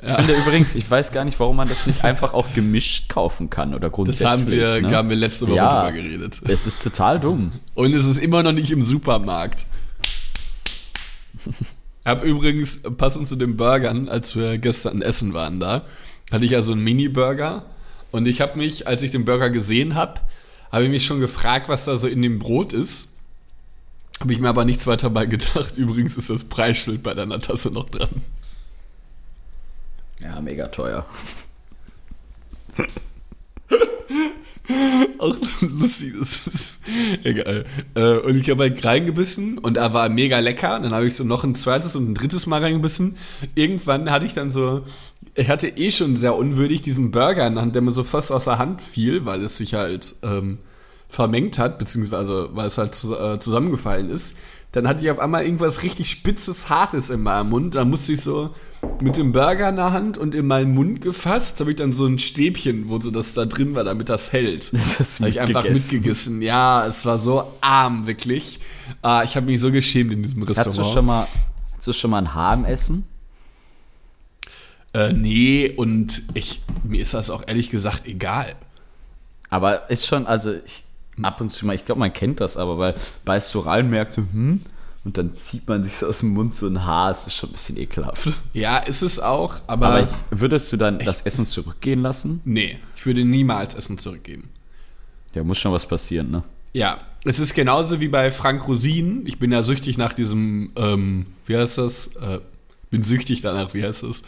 Ja. Ich finde übrigens, ich weiß gar nicht, warum man das nicht einfach auch gemischt kaufen kann oder Das grundsätzlich. haben wir, ne? haben wir letzte Woche Ja. drüber geredet. Es ist total dumm. Und es ist immer noch nicht im Supermarkt. Ich habe übrigens, passend zu den Burgern, als wir gestern essen waren da, hatte ich ja so einen Mini-Burger. Und ich habe mich, als ich den Burger gesehen habe, habe ich mich schon gefragt, was da so in dem Brot ist. Habe ich mir aber nichts weiter bei gedacht. Übrigens ist das Preisschild bei deiner Tasse noch dran. Ja, mega teuer. Auch lustig, das ist egal. Äh, Und ich habe halt reingebissen und er war mega lecker. Dann habe ich so noch ein zweites und ein drittes Mal reingebissen. Irgendwann hatte ich dann so, ich hatte eh schon sehr unwürdig diesen Burger in der Hand, der mir so fast aus der Hand fiel, weil es sich halt ähm, vermengt hat, beziehungsweise weil es halt äh, zusammengefallen ist. Dann hatte ich auf einmal irgendwas richtig spitzes, hartes in meinem Mund. Dann musste ich so mit dem Burger in der Hand und in meinen Mund gefasst, habe ich dann so ein Stäbchen, wo so das da drin war, damit das hält. Das hast habe ich einfach mitgegessen. Ja, es war so arm, wirklich. Ah, ich habe mich so geschämt in diesem Restaurant. Hattest du schon mal, hattest du schon mal ein Haar im Essen? Äh, nee, und ich, mir ist das auch ehrlich gesagt egal. Aber ist schon, also ich ab und zu mal, ich glaube, man kennt das, aber weil beißt du rein, merkst du, hm, und dann zieht man sich so aus dem Mund so ein Haar, das ist schon ein bisschen ekelhaft. Ja, ist es auch, aber, Aber ich, würdest du dann das Essen zurückgehen lassen? nee, ich würde niemals Essen zurückgeben. Ja, muss schon was passieren, ne? Ja, es ist genauso wie bei Frank Rosin. Ich bin ja süchtig nach diesem, ähm, wie heißt das? Äh, bin süchtig danach, wie heißt das?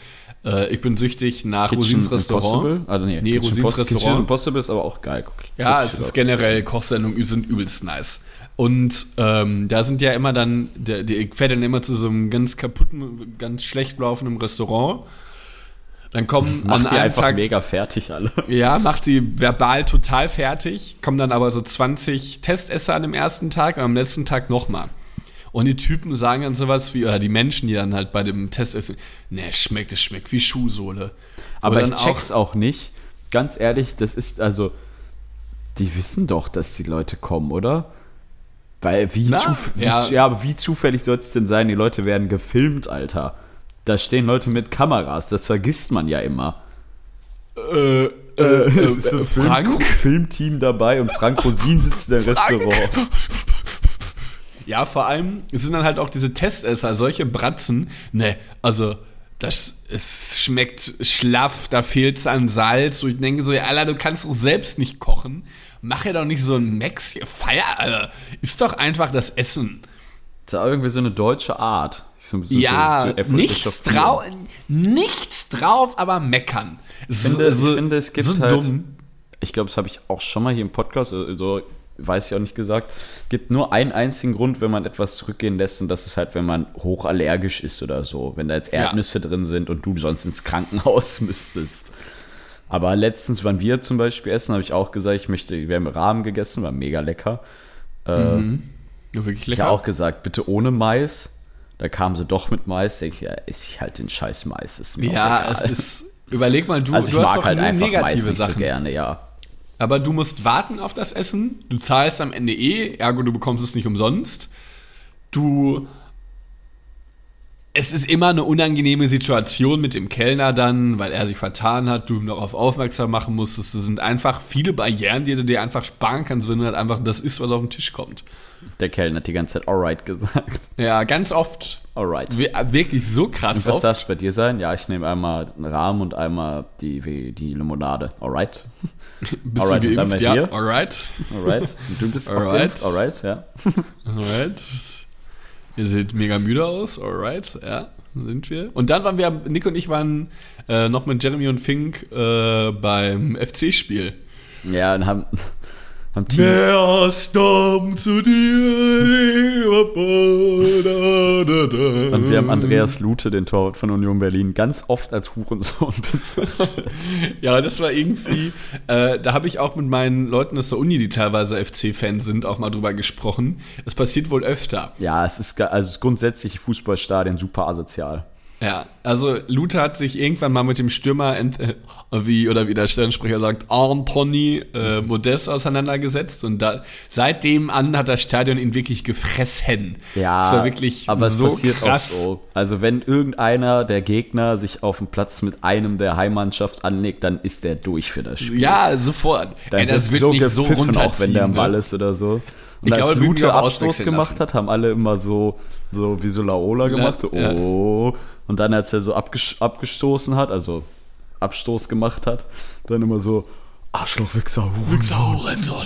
Äh, ich bin süchtig nach Rosins Restaurant. Impossible? Also, nee, Nee, Kitchen Rosins Kitchen Restaurant. Impossible ist aber auch geil. Guck, Ja, guck es ist generell, Kochsendungen sind übelst nice. Und ähm, da sind ja immer dann, der, der, ich fährt dann immer zu so einem ganz kaputten, ganz schlecht laufenden Restaurant. Dann kommen an Macht die einem einfach Tag, mega fertig alle. ja, macht sie verbal total fertig, kommen dann aber so 20 Testesser an dem ersten Tag und am letzten Tag nochmal. Und die Typen sagen dann sowas wie, oder die Menschen, die dann halt bei dem Test essen, ne, schmeckt, es schmeckt wie Schuhsohle. Aber ich check's auch, nicht. Ganz ehrlich, das ist also, die wissen doch, dass die Leute kommen, oder? Weil wie, Na, zuf wie ja. ja. aber wie zufällig soll es denn sein, die Leute werden gefilmt, Alter. Da stehen Leute mit Kameras, das vergisst man ja immer. Äh, äh, Es ist so äh, ein Film? Filmteam dabei und Frank Rosin sitzt im Restaurant. Ja, vor allem sind dann halt auch diese Testesser, solche Bratzen. Ne, also das es schmeckt schlaff, da fehlt es an Salz. Und ich denke so, ja, Alter, du kannst doch selbst nicht kochen. Mach ja doch nicht so ein Max hier. Feier, Alter. Ist doch einfach das Essen. Das ist auch irgendwie so eine deutsche Art. So, so, Ja, so- nichts, drau nichts drauf, aber meckern. Ich finde, ich finde, es gibt so halt, dumm. ich glaube, das habe ich auch schon mal hier im Podcast, also weiß ich auch nicht gesagt, gibt nur einen einzigen Grund, wenn man etwas zurückgehen lässt und das ist halt, wenn man hochallergisch ist oder so, wenn da jetzt Ja. Erdnüsse drin sind und du sonst ins Krankenhaus müsstest. Aber letztens, wann wir zum Beispiel essen, habe ich auch gesagt, ich möchte, wir haben Rahmen gegessen, war mega lecker. Ja, wirklich Ich lecker. habe auch gesagt, bitte ohne Mais. Da kamen sie doch mit Mais. Denke ich, ja, esse ich halt den scheiß Mais. Ist ja, es ist. Überleg mal, du, Also ich du hast mag doch halt nur negative nicht so Sachen. gerne, ja. Aber du musst warten auf das Essen. Du zahlst am Ende eh, ergo du bekommst es nicht umsonst. Du. Es ist immer eine unangenehme Situation mit dem Kellner dann, weil er sich vertan hat, du ihm darauf aufmerksam machen musstest. Es sind einfach viele Barrieren, die du dir einfach sparen kannst, wenn du halt einfach das isst, was auf den Tisch kommt. Der Kellner hat die ganze Zeit alright gesagt. Ja, ganz oft. Alright. Wir- Wirklich so krass Und was oft. darf bei dir sein? Ja, ich nehme einmal einen Rahmen und einmal die, die Limonade. Alright. Bist Alright, du geimpft? ja, alright. Alright. Und du bist Alright. Alright, ja. Alright. Ihr seht mega müde aus. Alright, ja, sind wir. Und dann waren wir, Nick und ich waren äh, noch mit Jeremy und Fink äh, beim FC-Spiel. Ja, und haben, haben Team, stammt zu dir? und wir haben Andreas Lute, den Torwart von Union Berlin, ganz oft als Hurensohn bezeichnet. Ja, das war irgendwie, äh, da habe ich auch mit meinen Leuten aus der Uni, die teilweise FC-Fans sind, auch mal drüber gesprochen. Es passiert wohl öfter. ja, es ist, also es ist grundsätzlich Fußballstadien super asozial. Ja, also Luther hat sich irgendwann mal mit dem Stürmer, äh, wie oder wie der Sternsprecher sagt, Anthony äh, Modest auseinandergesetzt und da, seitdem an hat das Stadion ihn wirklich gefressen. Ja, es war wirklich aber so es passiert krass. auch so. Also wenn irgendeiner der Gegner sich auf dem Platz mit einem der Heimmannschaft anlegt, dann ist der durch für das Spiel. Ja, sofort. Dann Ey, das wird wird nicht so runterziehen. auch wenn der am ne? Ball ist oder so. Und Ich als glaube, Lute Abstoß gemacht lassen. hat, haben alle immer so, so wie so Laola gemacht, so ja. oh. Und dann, als er so abges abgestoßen hat, also Abstoß gemacht hat, dann immer so Arschloch, Wichser, Huren. Saurenson.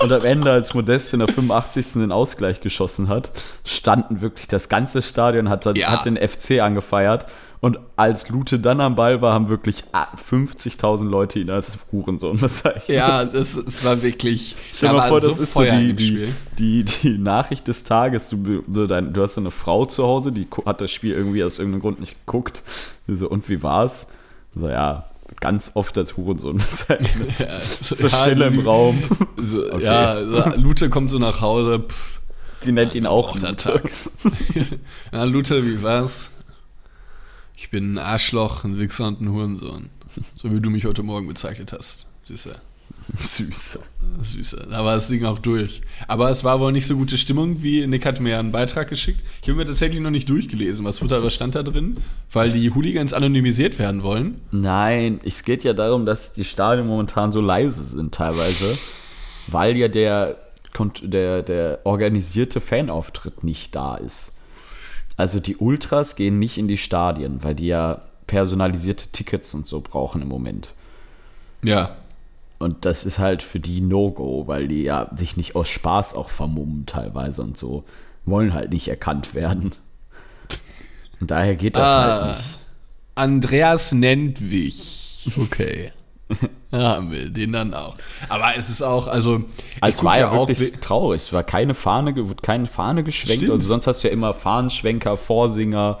Und am Ende, als Modest in der 85. den Ausgleich geschossen hat, standen wirklich das ganze Stadion, hat, Ja. hat den FC angefeiert Und als Lute dann am Ball war, haben wirklich 50.000 Leute ihn als Hurensohn bezeichnet. Ja, das, das war wirklich. Stell dir mal vor, das ist so die, die, die, die Nachricht des Tages. Du, so dein, du hast so eine Frau zu Hause, die hat das Spiel irgendwie aus irgendeinem Grund nicht geguckt. So, und wie war's? So, ja, ganz oft als Hurensohn bezeichnet. Ja, so, so ja, Stille im Raum. So, okay. Ja, so, Lute kommt so nach Hause. Pff, Sie nennt ihn auch Lute. Tag. ja, Lute, wie war's? Ich bin ein Arschloch, ein Wichser und ein Hurensohn. So wie du mich heute Morgen bezeichnet hast. Süßer. Süßer. Süßer. Da war das Ding auch durch. Aber es war wohl nicht so gute Stimmung, wie Nick hat mir einen Beitrag geschickt. Ich habe mir tatsächlich noch nicht durchgelesen. Was, was stand da drin? Weil die Hooligans anonymisiert werden wollen? Nein, es geht ja darum, dass die Stadien momentan so leise sind teilweise. Weil ja der, der, der organisierte Fanauftritt nicht da ist. Also die Ultras gehen nicht in die Stadien, weil die ja personalisierte Tickets und so brauchen im Moment. Ja. Und das ist halt für die No-Go, weil die ja sich nicht aus Spaß auch vermummen teilweise und so. Wollen halt nicht erkannt werden. Und daher geht das ah, halt nicht. Andreas nennt mich. Okay. haben wir den dann auch. Aber es ist auch, also. Es war ja, auch wirklich traurig. Es war keine Fahne, wurde keine Fahne geschwenkt. Stimmt. Also sonst hast du ja immer Fahnenschwenker, Vorsinger.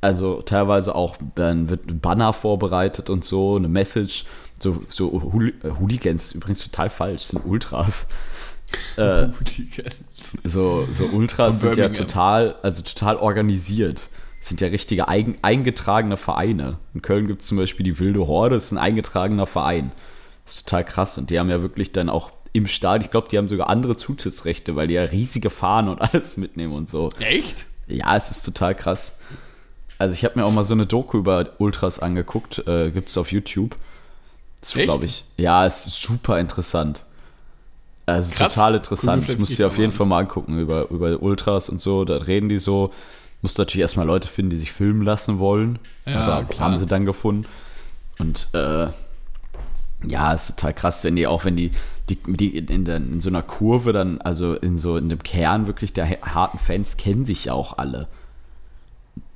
Also teilweise auch, dann wird ein Banner vorbereitet und so, eine Message. So, so Hooligans, übrigens total falsch, sind Ultras. Äh, so, so Ultras sind ja total, also total organisiert sind ja richtige eigen, eingetragene Vereine. In Köln gibt es zum Beispiel die Wilde Horde, das ist ein eingetragener Verein. Das ist total krass. Und die haben ja wirklich dann auch im Stadion, ich glaube, die haben sogar andere Zutrittsrechte, weil die ja riesige Fahnen und alles mitnehmen und so. Echt? Ja, es ist total krass. Also ich habe mir auch mal so eine Doku über Ultras angeguckt, äh, gibt es auf YouTube. glaube ich. Ja, es ist super interessant. Also Krass. total interessant. ich muss sie auf jeden Fall mal angucken über, über Ultras und so. Da reden die so. Musst natürlich erstmal Leute finden, die sich filmen lassen wollen. Ja, aber klar. haben sie dann gefunden. Und äh, ja, ist total krass, wenn die auch, wenn die, die, die in, der, in so einer Kurve dann, also in so in dem Kern wirklich der harten Fans kennen sich ja auch alle.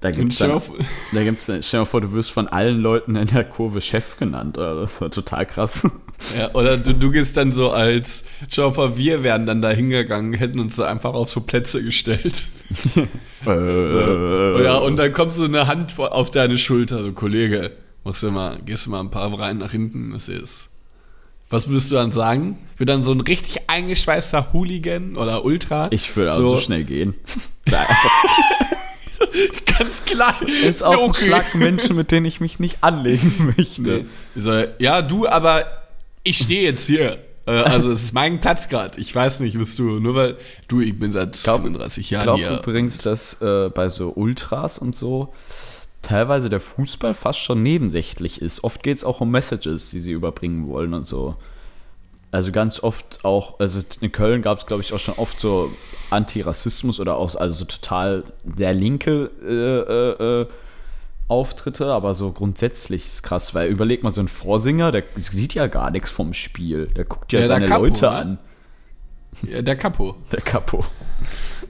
Da gibt's dann, da gibt's, stell dir mal vor, du wirst von allen Leuten in der Kurve Chef genannt. Oder? Das war total krass. Ja, oder du, du gehst dann so als, schau mal, wir wären dann da hingegangen, hätten uns so einfach auf so Plätze gestellt. so. Ja, und dann kommt so eine Hand auf deine Schulter, so Kollege, machst du mal, gehst du mal ein paar rein nach hinten, was ist. Was würdest du dann sagen? Wird dann so ein richtig eingeschweißter Hooligan oder Ultra? Ich würde also so schnell gehen. Ganz klar. Ist auch okay. ein Schlag Menschen, mit denen ich mich nicht anlegen möchte. Nee. ja, du, aber ich stehe jetzt hier. Äh, also es ist mein Platz gerade. Ich weiß nicht, bist du, nur weil du, ich bin seit glaub, 35 Jahren hier. Ich glaube übrigens, dass äh, bei so Ultras und so teilweise der Fußball fast schon nebensächlich ist. Oft geht es auch um Messages, die sie überbringen wollen und so. Also ganz oft auch, also in Köln gab es, glaube ich, auch schon oft so Antirassismus oder auch, also so total der linke äh, äh, äh Auftritte, aber so grundsätzlich ist krass, weil überleg mal, so ein Vorsinger, der sieht ja gar nichts vom Spiel. Der guckt ja, ja seine Capo, Leute ne? an. Ja, der Capo. Der Capo.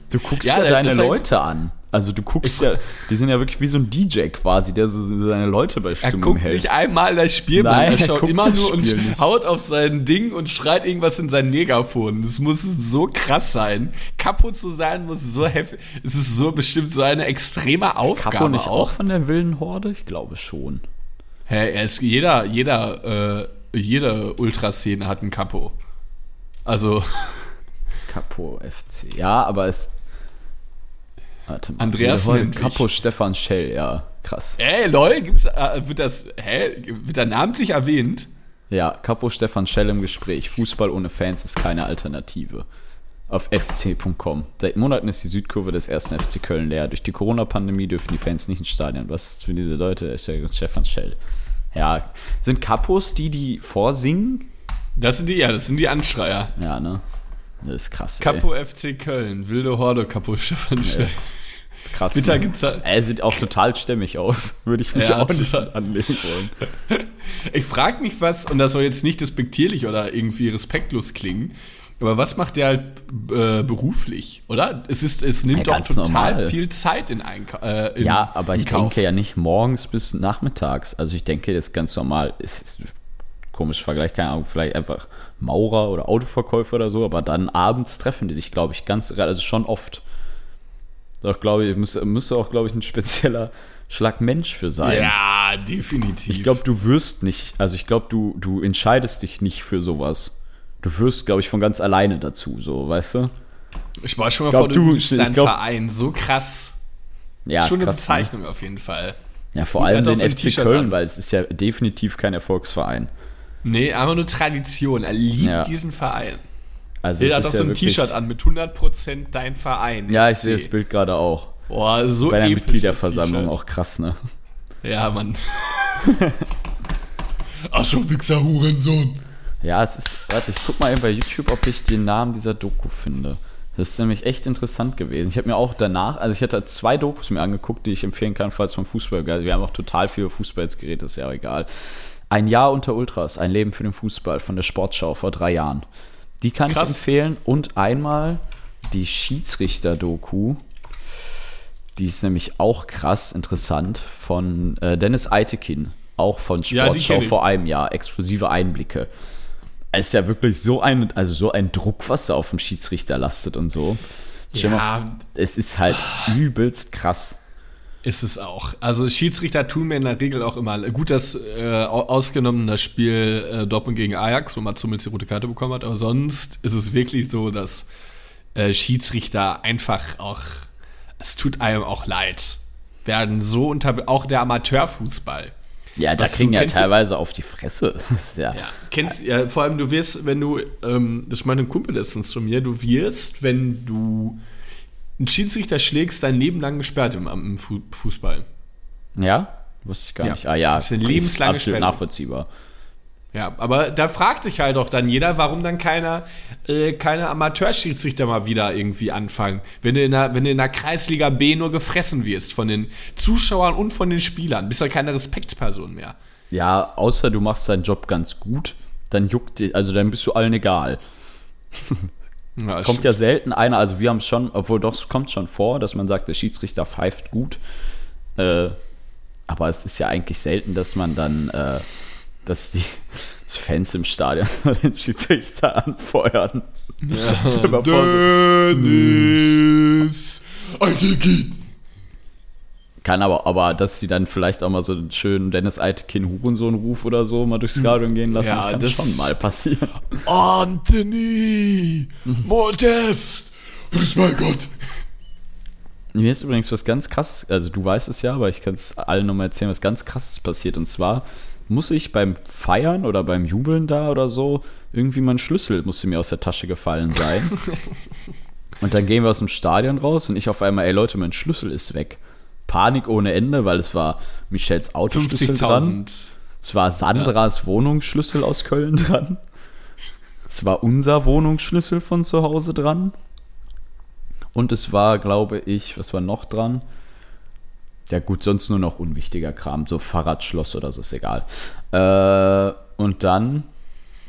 Du guckst ja, ja deine Leute an. Also du guckst ja, die sind ja wirklich wie so ein DJ quasi, der so seine Leute bei Stimmung er guckt hält. nicht einmal das Spiel, Nein, er schaut er immer nur und nicht. haut auf sein Ding und schreit irgendwas in sein Megafon. Das muss so krass sein. Kapo zu sein muss so heftig. Es ist so bestimmt so eine extreme ist Aufgabe. Kapo nicht auch von der wilden Horde? Ich glaube schon. Hä, er ist jeder, jeder, äh, jede Ultraszene hat einen Kapo. Also. Kapo FC. Ja, aber es Warte mal. Andreas nennt Capo Stefan Schell, ja, krass. Ey, lol, gibt's, äh, wird das, hä, wird er namentlich erwähnt? Ja, Capo Stefan Schell im Gespräch. Fußball ohne Fans ist keine Alternative. Auf fc.com. Seit Monaten ist die Südkurve des ersten FC Köln leer. Durch die Corona-Pandemie dürfen die Fans nicht ins Stadion. Was ist für diese Leute? Stefan Schell. Ja, sind Kapos die, die vorsingen? Das sind die, ja, das sind die Anschreier. Ja, ne? Das ist krass. Capo FC Köln, wilde Horde, Capo Stefan Schell. Krass. Bitter ne? Er sieht auch total stämmig aus. Würde ich mich ja, auch nicht anlegen wollen. Ich frage mich was, und das soll jetzt nicht despektierlich oder irgendwie respektlos klingen, Aber was macht der halt äh, beruflich, oder? Es, ist, es nimmt Ja, doch total normal. viel Zeit in Einkauf. Äh, in, Ja, aber ich Kauf. denke ja nicht morgens bis nachmittags. Also ich denke, das ist ganz normal. Es ist komisch Vergleich, keine Ahnung, vielleicht einfach Maurer oder Autoverkäufer oder so, aber dann abends treffen die sich, glaube ich, ganz, also schon oft. Doch, glaube ich, müsste, müsste auch, glaube ich, ein spezieller Schlag Mensch für sein. Ja, definitiv. Ich glaube, du wirst nicht, also ich glaube, du, du entscheidest dich nicht für sowas. Du wirst, glaube ich, von ganz alleine dazu, so, weißt du? ich war schon mal glaub, vor, du du- bist dein glaub- Verein. So krass. Ja, schon eine krass, ne? Bezeichnung auf jeden Fall. Ja, vor allem den so ein FC Köln, an. weil es ist ja definitiv kein Erfolgsverein. Nee, einfach nur Tradition. Er liebt Ja. diesen Verein. Also es hat auch ja so ein T-Shirt an mit 100% dein Verein. Ja, ich sehe das Bild gerade auch. Boah, so Bei der Mitgliederversammlung auch krass, ne? Ja, Mann. Ach so, Wichser, Hurensohn. Ja, es ist, warte, ich guck mal eben bei YouTube, ob ich den Namen dieser Doku finde. Das ist nämlich echt interessant gewesen. Ich habe mir auch danach, also ich hatte zwei Dokus mir angeguckt, die ich empfehlen kann, falls man Fußball, also wir haben auch total viel Fußball jetzt geredet, ist ja auch egal. Ein Jahr unter Ultras, ein Leben für den Fußball von der Sportschau vor drei Jahren. Die kann Krass. ich empfehlen. Und einmal die Schiedsrichter-Doku. Die ist nämlich auch krass interessant von äh, Dennis Eitekin, auch von Ja, Sportschau ich. vor einem Jahr. Exklusive Einblicke. Es ist ja wirklich so ein, also so ein Druck, was da auf dem Schiedsrichter lastet und so. Dir mal Ja, es ist halt übelst krass. Ist es auch. Also Schiedsrichter tun mir in der Regel auch immer gut, das äh, au- ausgenommen das Spiel äh, Dortmund gegen Ajax, wo Mats Hummels die rote Karte bekommen hat, aber sonst ist es wirklich so, dass äh, Schiedsrichter einfach auch, es tut einem auch leid, werden so unter, auch der Amateurfußball. Ja, da Was, kriegen du ja teilweise auf die Fresse. Das ist ja, Ja, kennst ja, vor allem du wirst, wenn du, ähm, das meinte ein Kumpel letztens zu mir, du wirst, wenn du einen Schiedsrichter schlägst, dein Leben lang gesperrt im, im Fu Fußball. ja? Wusste ich gar Ja. nicht. Ah ja, Das ist eine lebenslange absolut Sperre. nachvollziehbar. Ja, aber da fragt sich halt auch dann jeder, warum dann keiner, äh, keine Amateurschiedsrichter mal wieder irgendwie anfangen. Wenn du, in der, wenn du in der Kreisliga B nur gefressen wirst von den Zuschauern und von den Spielern, bist du halt keine Respektsperson mehr. Ja, außer du machst deinen Job ganz gut, dann juckt dich, also dann bist du allen egal. Ja, Kommt ja selten einer, also wir haben es schon, obwohl doch, es kommt schon vor, dass man sagt, der Schiedsrichter pfeift gut. Äh, aber es ist ja eigentlich selten, dass man dann, äh, dass die Fans im Stadion den Schiedsrichter anfeuern. So- Dennis! Eideki! Kann aber, aber dass sie dann vielleicht auch mal so einen schönen Dennis Eitekin Hurensohn-Ruf oder so mal durchs Stadion gehen lassen, Ja, das kann das- schon mal passieren. Anthony! Modest! Grüß mein Gott! Mir ist übrigens was ganz krass, also du weißt es ja, aber ich kann es allen nochmal erzählen, was ganz krasses passiert. Und zwar muss ich beim Feiern oder beim Jubeln da oder so, irgendwie mein Schlüssel musste mir aus der Tasche gefallen sein. und dann gehen wir aus dem Stadion raus und ich auf einmal, ey Leute, mein Schlüssel ist weg. Panik ohne Ende, weil es war Michels Autoschlüssel dran. 50.000. Es war Sandras Wohnungsschlüssel aus Köln dran. Es war unser Wohnungsschlüssel von zu Hause dran. Und es war, glaube ich, was war noch dran? Ja gut, sonst nur noch unwichtiger Kram, so Fahrradschloss oder so, ist egal. Äh, und dann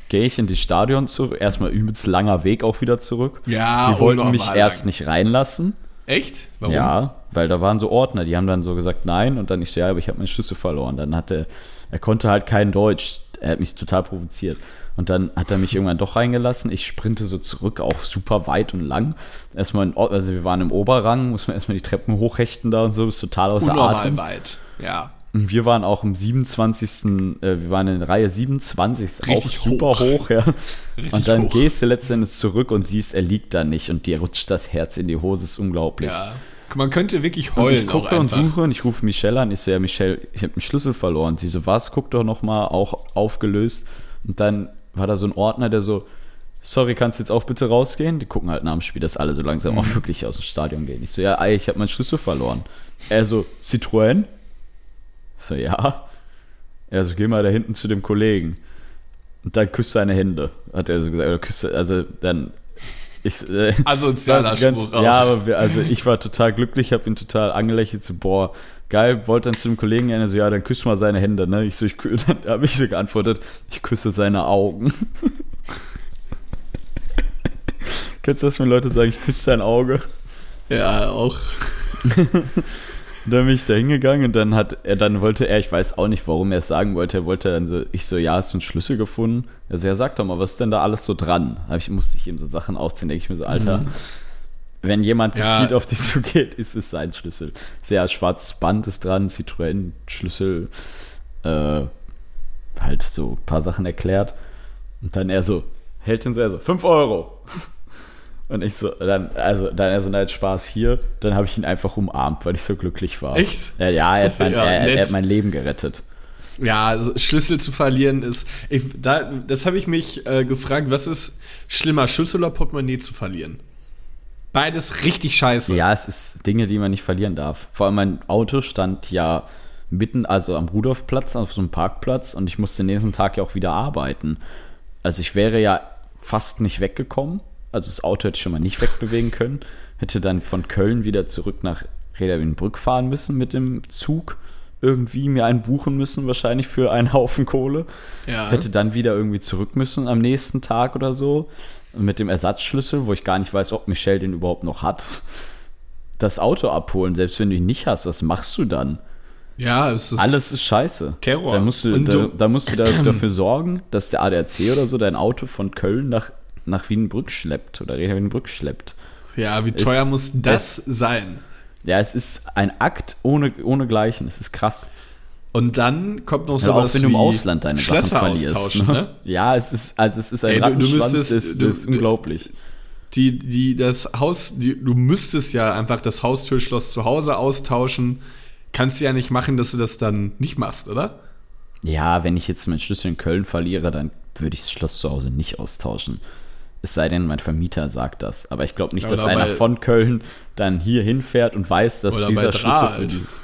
gehe ich in das Stadion zurück. Erstmal übelst langer Weg auch wieder zurück. Ja, Die wollten mich erst lang. nicht reinlassen. Echt? Warum? Ja, weil da waren so Ordner, die haben dann so gesagt, nein, und dann ich so, ja, aber ich habe meinen Schlüssel verloren. Dann hatte, er konnte halt kein Deutsch, er hat mich total provoziert. Und dann hat er mich irgendwann doch reingelassen. Ich sprinte so zurück, auch super weit und lang. Erstmal, in, also wir waren im Oberrang, muss man erstmal die Treppen hochhechten da und so, ist total außer Unnormal Atem. weit. Ja. Und wir waren auch im 27. Äh, wir waren in Reihe 27, ist auch Richtig super hoch. hoch, ja. Richtig und dann hoch. gehst du letztendlich zurück und siehst, er liegt da nicht und dir rutscht das Herz in die Hose, ist unglaublich. Ja. Man könnte wirklich Und heulen ich auch gucke und suche und ich rufe Michelle an. Ich so, ja, Michelle, ich habe einen Schlüssel verloren. Sie so, was? Guck doch noch mal, auch aufgelöst. Und dann war da so ein Ordner, der so, sorry, kannst du jetzt auch bitte rausgehen? Die gucken halt nach dem Spiel, dass alle so langsam Mhm. auch wirklich aus dem Stadion gehen. Ich so, ja, ey, ich habe meinen Schlüssel verloren. Er so, Citroën? Ich so, ja. Er so, geh mal da hinten zu dem Kollegen. Und dann küsst seine Hände, hat er so gesagt. Oder küsst, also dann, ich, äh, Asozialer das ganz- Spruch auch. Ja, aber wir, also ich war total glücklich, habe ihn total angelächelt, so, boah, geil, wollte dann zu dem Kollegen gehen, so, ja, dann küss mal seine Hände, ne? Ich so, ich, dann habe ich so geantwortet, ich küsse seine Augen. Kennst du das, wenn Leute sagen, ich küsse dein Auge? Ja, auch. dann bin ich da hingegangen und dann hat er, dann wollte er, ich weiß auch nicht, warum er es sagen wollte, er wollte dann so, ich so, ja, hast du einen Schlüssel gefunden? Also ja, sag doch mal, was ist denn da alles so dran? Hab ich, musste ich ihm so Sachen ausziehen, denke ich mir so, Alter, mhm. wenn jemand gezielt ja. auf dich zugeht, ist es sein Schlüssel. Sehr schwarzes Band ist dran, Citroën-Schlüssel, äh, halt so ein paar Sachen erklärt. Und dann er so, hält ihn so, er so, 5 Euro. Und ich so, dann, also, dann er so, nein, Spaß hier. Dann habe ich ihn einfach umarmt, weil ich so glücklich war. Echt? Ja, ja er, hat mein, ja, er, er hat mein Leben gerettet. Ja, also Schlüssel zu verlieren ist, ich, da, das habe ich mich äh, gefragt, was ist schlimmer, Schlüssel oder Portemonnaie zu verlieren? Beides richtig scheiße. Ja, es ist Dinge, die man nicht verlieren darf. Vor allem mein Auto stand ja mitten, also am Rudolfplatz, auf so einem Parkplatz und ich musste den nächsten Tag ja auch wieder arbeiten. Also ich wäre ja fast nicht weggekommen also das Auto hätte ich schon mal nicht wegbewegen können. Hätte dann von Köln wieder zurück nach Reda Wienbrück fahren müssen mit dem Zug. Irgendwie mir einen buchen müssen, wahrscheinlich für einen Haufen Kohle. Ja. Hätte dann wieder irgendwie zurück müssen am nächsten Tag oder so. Mit dem Ersatzschlüssel, wo ich gar nicht weiß, ob Michelle den überhaupt noch hat. Das Auto abholen, selbst wenn du ihn nicht hast, was machst du dann? Ja, es ist. Alles ist scheiße. Terror. Da musst du, da, da, musst du da, dafür sorgen, dass der ADAC oder so dein Auto von Köln nach nach Wienbrück schleppt oder Reda Wienbrück schleppt. Ja, wie teuer es, muss das es, sein? Ja, es ist ein Akt ohne, ohne Gleichen. Es ist krass. Und dann kommt noch so was wenn du im Ausland deine Schlösser Sachen verlierst. Ne? Ne? Ja, es ist also es ist ein Ey, du, du müsstest, das, das ist unglaublich. Die, die, das Haus, die, du müsstest ja einfach das Haustürschloss zu Hause austauschen. Kannst du ja nicht machen, dass du das dann nicht machst, oder? Ja, wenn ich jetzt meinen Schlüssel in Köln verliere, dann würde ich das Schloss zu Hause nicht austauschen. Es sei denn, mein Vermieter sagt das. Aber ich glaube nicht, dass einer von Köln dann hier hinfährt und weiß, dass dieser Schlüssel für dieses.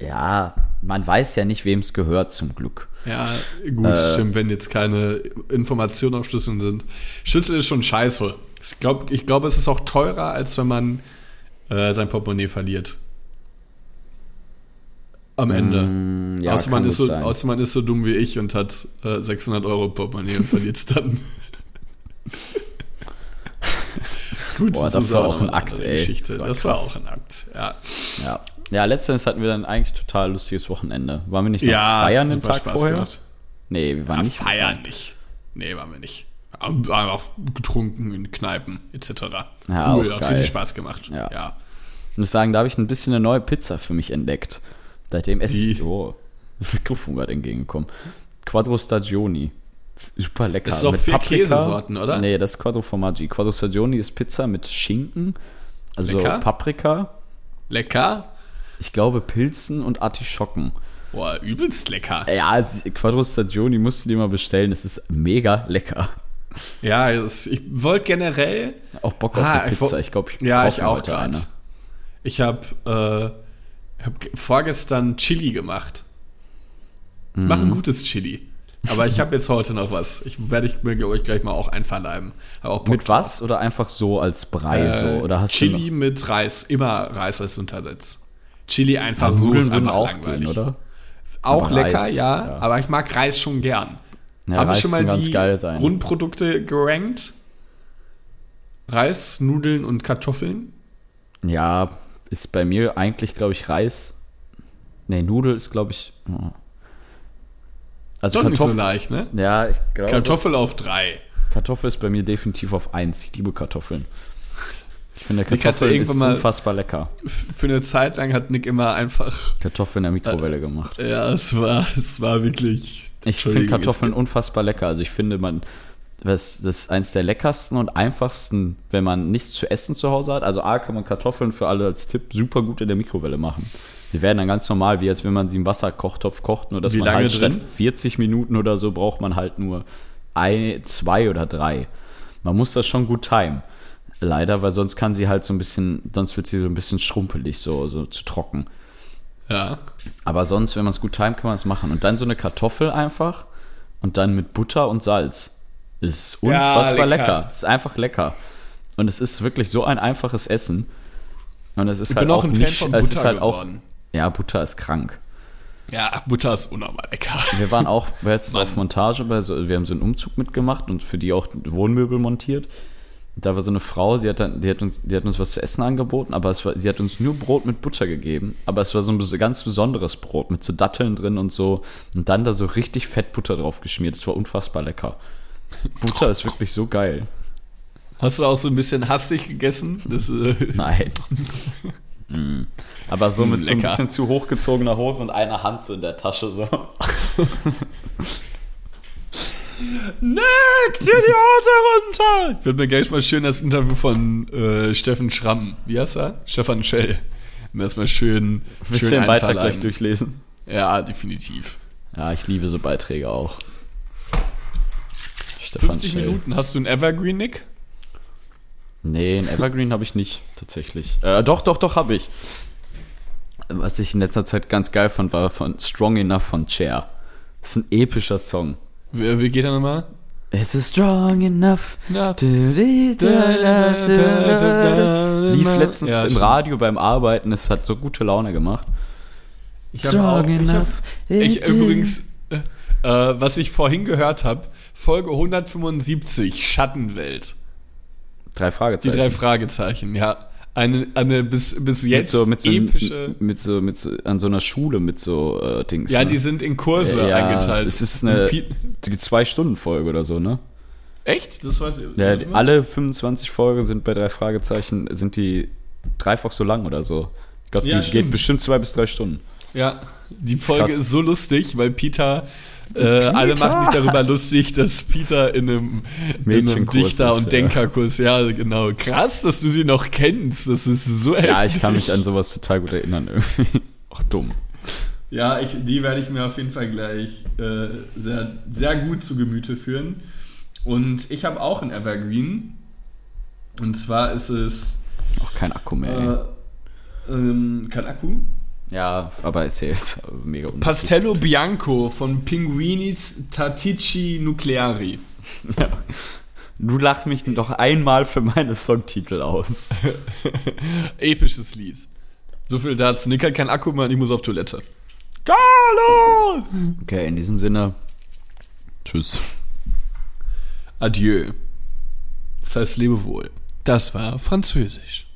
Ja, man weiß ja nicht, wem es gehört, zum Glück. Ja, gut, äh, stimmt, wenn jetzt keine Informationen auf Schlüsseln sind. Schlüssel ist schon scheiße. Ich glaube, ich glaub, es ist auch teurer, als wenn man äh, sein Portemonnaie verliert. Am Ende. Mm, ja, außer, man ist so, außer man ist so dumm wie ich und hat äh, 600 Euro Portemonnaie und verliert es dann. Gut, Boah, das, das war auch ein Akt, ey. Geschichte. Das, war, das war, auch ein Akt, ja. Ja, ja letztens hatten wir dann eigentlich total lustiges Wochenende. Waren wir nicht ja, feiern den Tag Spaß vorher? Gemacht. Nee, wir waren ja, nicht. Feiern nicht. Nee, waren wir nicht. Haben auch getrunken in Kneipen etc. Ja, cool, hat richtig Spaß gemacht. Ja. ja. Ich muss sagen, da habe ich ein bisschen eine neue Pizza für mich entdeckt. Seitdem esse ich. Oh, Mikrofon gerade entgegengekommen. Quattro Stagioni. Super lecker. Das ist auch mit vier Paprika. Käsesorten, oder? Nee, das ist Quattro Formaggi. Quattro Stagioni ist Pizza mit Schinken, also lecker? Paprika. Lecker. Ich glaube Pilzen und Artischocken. Boah, übelst lecker. Ja, Quattro Stagioni musst du dir mal bestellen. Es ist mega lecker. Ja, ich wollte generell. Auch Bock auf ah, Pizza. Ich glaube, ich Ja, ich auch gerade. Ich habe äh, hab vorgestern Chili gemacht. Ich mache ein mhm. gutes Chili. Aber ich habe jetzt heute noch was. Ich werde ich mir euch gleich mal auch einverleiben. Auch mit was oder einfach so als Brei äh, so oder hast Chili mit Reis, immer Reis als Untersatz. Chili einfach ja, so ist einfach auch langweilig, gehen, oder? Auch aber lecker, Reis, ja, ja, aber ich mag Reis schon gern. Ja, Habe ich schon mal die Grundprodukte gerankt? Reis, Nudeln und Kartoffeln? Ja, ist bei mir eigentlich, glaube ich, Reis. Ne, Nudel ist, glaube ich. Oh. Also Doch Kartoffel, nicht so leicht, ne? Ja, ich glaube. Kartoffel auf drei. Kartoffel ist bei mir definitiv auf eins. Ich liebe Kartoffeln. Ich finde Kartoffeln ist unfassbar lecker. Für eine Zeit lang hat Nick immer einfach Kartoffeln in der Mikrowelle gemacht. Ja, es war, es war wirklich. Ich finde Kartoffeln unfassbar lecker. Also ich finde, man, das, ist eins der leckersten und einfachsten, wenn man nichts zu essen zu Hause hat. Also A kann man Kartoffeln für alle als Tipp super gut in der Mikrowelle machen. Die werden dann ganz normal, wie als wenn man sie im Wasserkochtopf kocht, nur dass wie man lange halt statt 40 Minuten oder so braucht man halt nur ein, zwei oder drei. Man muss das schon gut timen. Leider, weil sonst kann sie halt so ein bisschen, sonst wird sie so ein bisschen schrumpelig, so, so zu trocken. Ja. Aber sonst, wenn man es gut timet, kann man es machen. Und dann so eine Kartoffel einfach und dann mit Butter und Salz. Ist unfassbar ja, lecker. lecker. Ist einfach lecker. Und es ist wirklich so ein einfaches Essen. Und es ist ich halt bin auch, auch ein Fan nicht, von Butter es ist halt geworden. auch ja, Butter ist krank. Ja, Butter ist unnormal lecker. Wir waren auch jetzt auf Montage, bei so, wir haben so einen Umzug mitgemacht und für die auch Wohnmöbel montiert. Da war so eine Frau, die hat, dann, die hat, uns, die hat uns was zu essen angeboten, aber war, sie hat uns nur Brot mit Butter gegeben. Aber es war so ein ganz besonderes Brot mit so Datteln drin und so. Und dann da so richtig fett Butter drauf geschmiert. Es war unfassbar lecker. Butter ist wirklich so geil. Hast du auch so ein bisschen hastig gegessen? Das, äh, Nein. Mm. Aber so mit so ein Lecker. bisschen zu hochgezogener Hose und einer Hand so in der Tasche so. Nick, zieh die Hose runter! Ich würde mir gleich mal schön das Interview von äh, Steffen Schramm, wie heißt er? Stefan Schell. Mir erstmal schön, Willst schön den Beitrag gleich durchlesen? Ja, definitiv. Ja, ich liebe so Beiträge auch. Stefan 50 Schell. Minuten, hast du ein Evergreen, Nick? Nee, ein Evergreen habe ich nicht, tatsächlich. Äh, doch, doch, doch, habe ich. Was ich in letzter Zeit ganz geil fand, war von Strong Enough von Cher. Das ist ein epischer Song. Wie, wie geht er nochmal? It's a strong enough. Lief letztens im Radio beim Arbeiten, es hat so gute Laune gemacht. Ich hab auch, ich hab, ich übrigens, äh, äh, was ich vorhin gehört habe, Folge 175, Schattenwelt. Drei Die Fragezeichen. drei Fragezeichen, ja. Eine, eine bis, bis mit jetzt so, mit so, epische. mit so, mit so, an so einer Schule mit so äh, Dings. Ja, ne? die sind in Kurse ja, eingeteilt. Es ist eine die Zwei-Stunden-Folge oder so, ne? Echt? Das weiß ich. Ja, die, alle 25 Folgen sind bei drei Fragezeichen, sind die dreifach so lang oder so. Ich glaube, Ja, die stimmt. geht bestimmt zwei bis drei Stunden. Ja, die Folge krass. ist so lustig, weil Peter, äh, alle machen sich darüber lustig, dass Peter in einem, in einem Dichter- ist, und ja. Denkerkurs, ja, genau. Krass, dass du sie noch kennst. Das ist so Ja, ich kann mich an sowas total gut erinnern irgendwie. Ach, dumm. Ja, ich, die werde ich mir auf jeden Fall gleich äh, sehr, sehr gut zu Gemüte führen. Und ich habe auch ein Evergreen. Und zwar ist es Auch kein Akku mehr. äh, ähm, kein Akku. Ja, aber erzähl jetzt. Mega unlustig. Pastello Bianco von Pinguinis Tatici Nucleari. Ja. Du lachst mich doch einmal für meine Songtitel aus. Episches Lied. So viel dazu. Nick hat kein Akku mehr und ich muss auf Toilette. Carlo! Okay, in diesem Sinne. Tschüss. Adieu. Das heißt, lebe wohl. Das war Französisch.